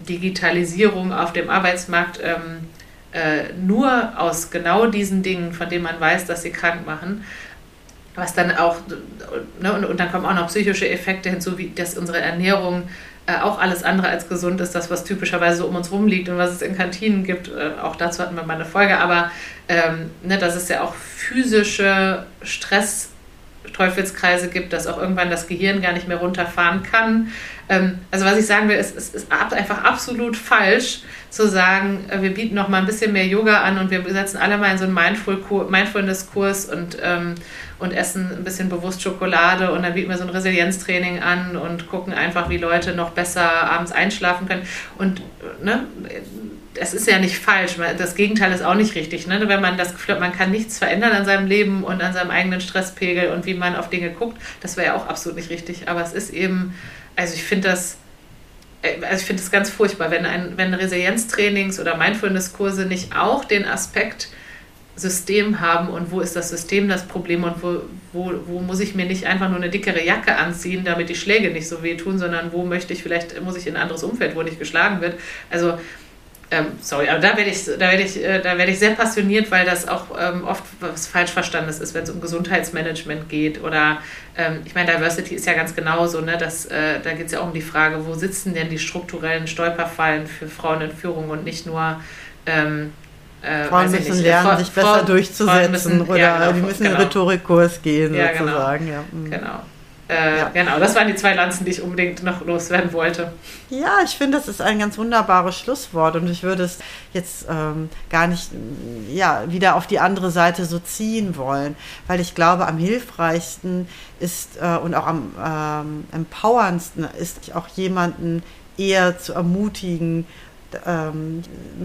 Digitalisierung auf dem Arbeitsmarkt, ähm, äh, nur aus genau diesen Dingen, von denen man weiß, dass sie krank machen was dann auch, ne, und, und, dann kommen auch noch psychische Effekte hinzu, wie dass unsere Ernährung äh, auch alles andere als gesund ist, das, was typischerweise so um uns rum liegt und was es in Kantinen gibt. Äh, auch dazu hatten wir mal eine Folge, aber ähm, ne, dass es ja auch physische Stress Teufelskreise gibt, dass auch irgendwann das Gehirn gar nicht mehr runterfahren kann. Ähm, also was ich sagen will, ist, es ist einfach absolut falsch zu sagen, äh, wir bieten noch mal ein bisschen mehr Yoga an und wir setzen alle mal in so einen Mindfulness-Kurs und, ähm, und essen ein bisschen bewusst Schokolade und dann bieten wir so ein Resilienztraining an und gucken einfach, wie Leute noch besser abends einschlafen können. Und ne, es ist ja nicht falsch, das Gegenteil ist auch nicht richtig. Ne? Wenn man das Gefühl hat, man kann nichts verändern an seinem Leben und an seinem eigenen Stresspegel und wie man auf Dinge guckt, das wäre ja auch absolut nicht richtig. Aber es ist eben, also ich finde das, äh, also ich finde es ganz furchtbar, wenn, ein, wenn Resilienztrainings oder Mindfulness-Kurse nicht auch den Aspekt System haben und wo ist das System das Problem und wo, wo, wo muss ich mir nicht einfach nur eine dickere Jacke anziehen, damit die Schläge nicht so wehtun, sondern wo möchte ich vielleicht, muss ich in ein anderes Umfeld, wo nicht geschlagen wird. Also ähm, sorry, aber da werde ich, da werde ich, äh, da werde ich sehr passioniert, weil das auch ähm, oft was falsch verstandenes ist, wenn es um Gesundheitsmanagement geht. Oder ähm, ich meine, Diversity ist ja ganz genauso, ne? Das, äh, da geht es ja auch um die Frage, wo sitzen denn die strukturellen Stolperfallen für Frauen in Führung und nicht nur ähm, äh, Frauen müssen nicht, lernen, Fra sich besser Frauen, durchzusetzen müssen, oder ja, genau, die müssen genau. in den Rhetorikkurs gehen, ja, genau. sozusagen. Genau. Ja. Mhm. genau. Äh, ja. Genau, das waren die zwei Lanzen, die ich unbedingt noch loswerden wollte. Ja, ich finde, das ist ein ganz wunderbares Schlusswort und ich würde es jetzt ähm, gar nicht ja, wieder auf die andere Seite so ziehen wollen, weil ich glaube, am hilfreichsten ist äh, und auch am ähm, empowerndsten ist auch jemanden eher zu ermutigen, ähm,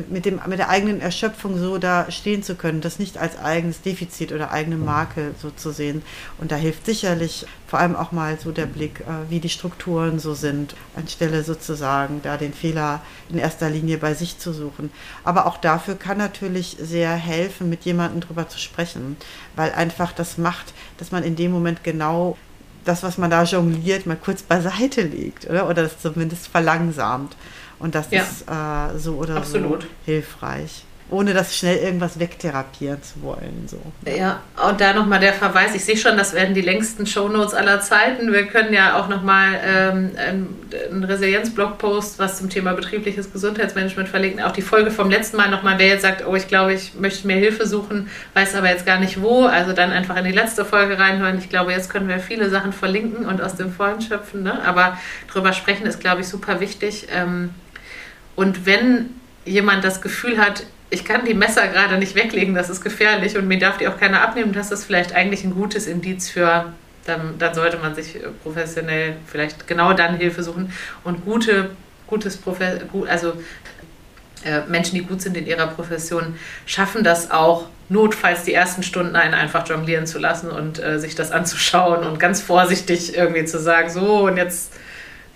mit, dem, mit der eigenen Erschöpfung so da stehen zu können, das nicht als eigenes Defizit oder eigene Marke so zu sehen. Und da hilft sicherlich vor allem auch mal so der Blick, äh, wie die Strukturen so sind, anstelle sozusagen da den Fehler in erster Linie bei sich zu suchen. Aber auch dafür kann natürlich sehr helfen, mit jemandem drüber zu sprechen, weil einfach das macht, dass man in dem Moment genau das, was man da jongliert, mal kurz beiseite legt, oder? Oder das zumindest verlangsamt. Und das ja. ist äh, so oder Absolut. so hilfreich ohne das schnell irgendwas wegtherapieren zu wollen. So. Ja, und da nochmal der Verweis, ich sehe schon, das werden die längsten Shownotes aller Zeiten. Wir können ja auch nochmal ähm, einen Resilienz-Blogpost, was zum Thema betriebliches Gesundheitsmanagement verlinken. Auch die Folge vom letzten Mal nochmal, wer jetzt sagt, oh, ich glaube, ich möchte mir Hilfe suchen, weiß aber jetzt gar nicht wo, also dann einfach in die letzte Folge reinhören. Ich glaube, jetzt können wir viele Sachen verlinken und aus dem Vollen schöpfen. Ne? Aber drüber sprechen ist, glaube ich, super wichtig. Ähm, und wenn jemand das Gefühl hat, ich kann die Messer gerade nicht weglegen, das ist gefährlich und mir darf die auch keiner abnehmen, das ist vielleicht eigentlich ein gutes Indiz für, dann, dann sollte man sich professionell vielleicht genau dann Hilfe suchen und gute, gutes Profe also äh, Menschen, die gut sind in ihrer Profession, schaffen das auch, notfalls die ersten Stunden einen einfach jonglieren zu lassen und äh, sich das anzuschauen und ganz vorsichtig irgendwie zu sagen, so und jetzt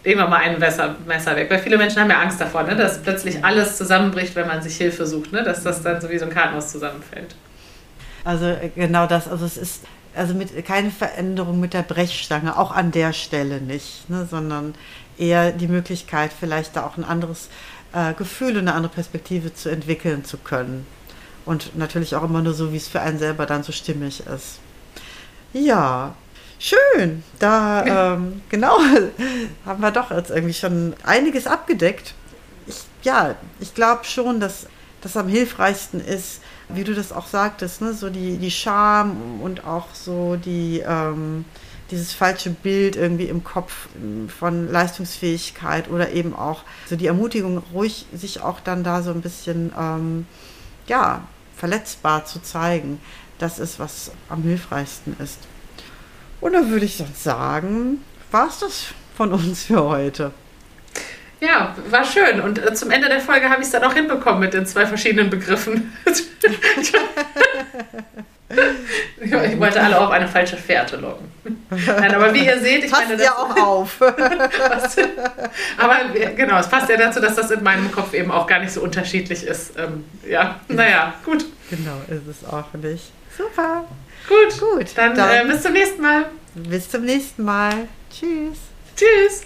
wir mal ein Messer, Messer weg. Weil viele Menschen haben ja Angst davor, ne, dass plötzlich alles zusammenbricht, wenn man sich Hilfe sucht, ne, dass das dann so wie so ein Kartenhaus zusammenfällt. Also äh, genau das, also es ist also mit keine Veränderung mit der Brechstange, auch an der Stelle nicht, ne, sondern eher die Möglichkeit, vielleicht da auch ein anderes äh, Gefühl und eine andere Perspektive zu entwickeln zu können. Und natürlich auch immer nur so, wie es für einen selber dann so stimmig ist. Ja, Schön, da ähm, genau haben wir doch jetzt irgendwie schon einiges abgedeckt. Ich, ja, ich glaube schon, dass das am hilfreichsten ist, wie du das auch sagtest, ne? so die, die Scham und auch so die, ähm, dieses falsche Bild irgendwie im Kopf von Leistungsfähigkeit oder eben auch so die Ermutigung, ruhig sich auch dann da so ein bisschen, ähm, ja, verletzbar zu zeigen. Das ist, was am hilfreichsten ist. Und dann würde ich sonst sagen, war es das von uns für heute. Ja, war schön. Und äh, zum Ende der Folge habe ich es dann auch hinbekommen mit den zwei verschiedenen Begriffen. ich wollte alle auf eine falsche Fährte locken. Nein, aber wie ihr seht, ich passt meine, das ja auch auf. aber genau, es passt ja dazu, dass das in meinem Kopf eben auch gar nicht so unterschiedlich ist. Ähm, ja, naja, gut. Genau, ist es auch nicht. Super. Gut, gut. Dann, dann äh, bis zum nächsten Mal. Bis zum nächsten Mal. Tschüss. Tschüss.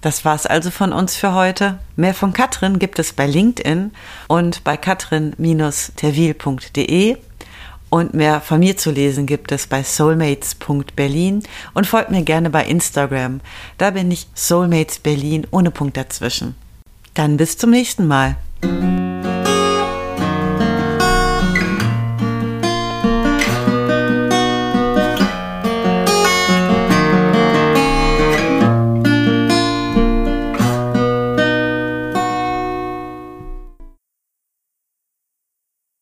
Das war's also von uns für heute. Mehr von Katrin gibt es bei LinkedIn und bei katrin-terwil.de. Und mehr von mir zu lesen gibt es bei soulmates.berlin und folgt mir gerne bei Instagram. Da bin ich Soulmates Berlin ohne Punkt dazwischen. Dann bis zum nächsten Mal.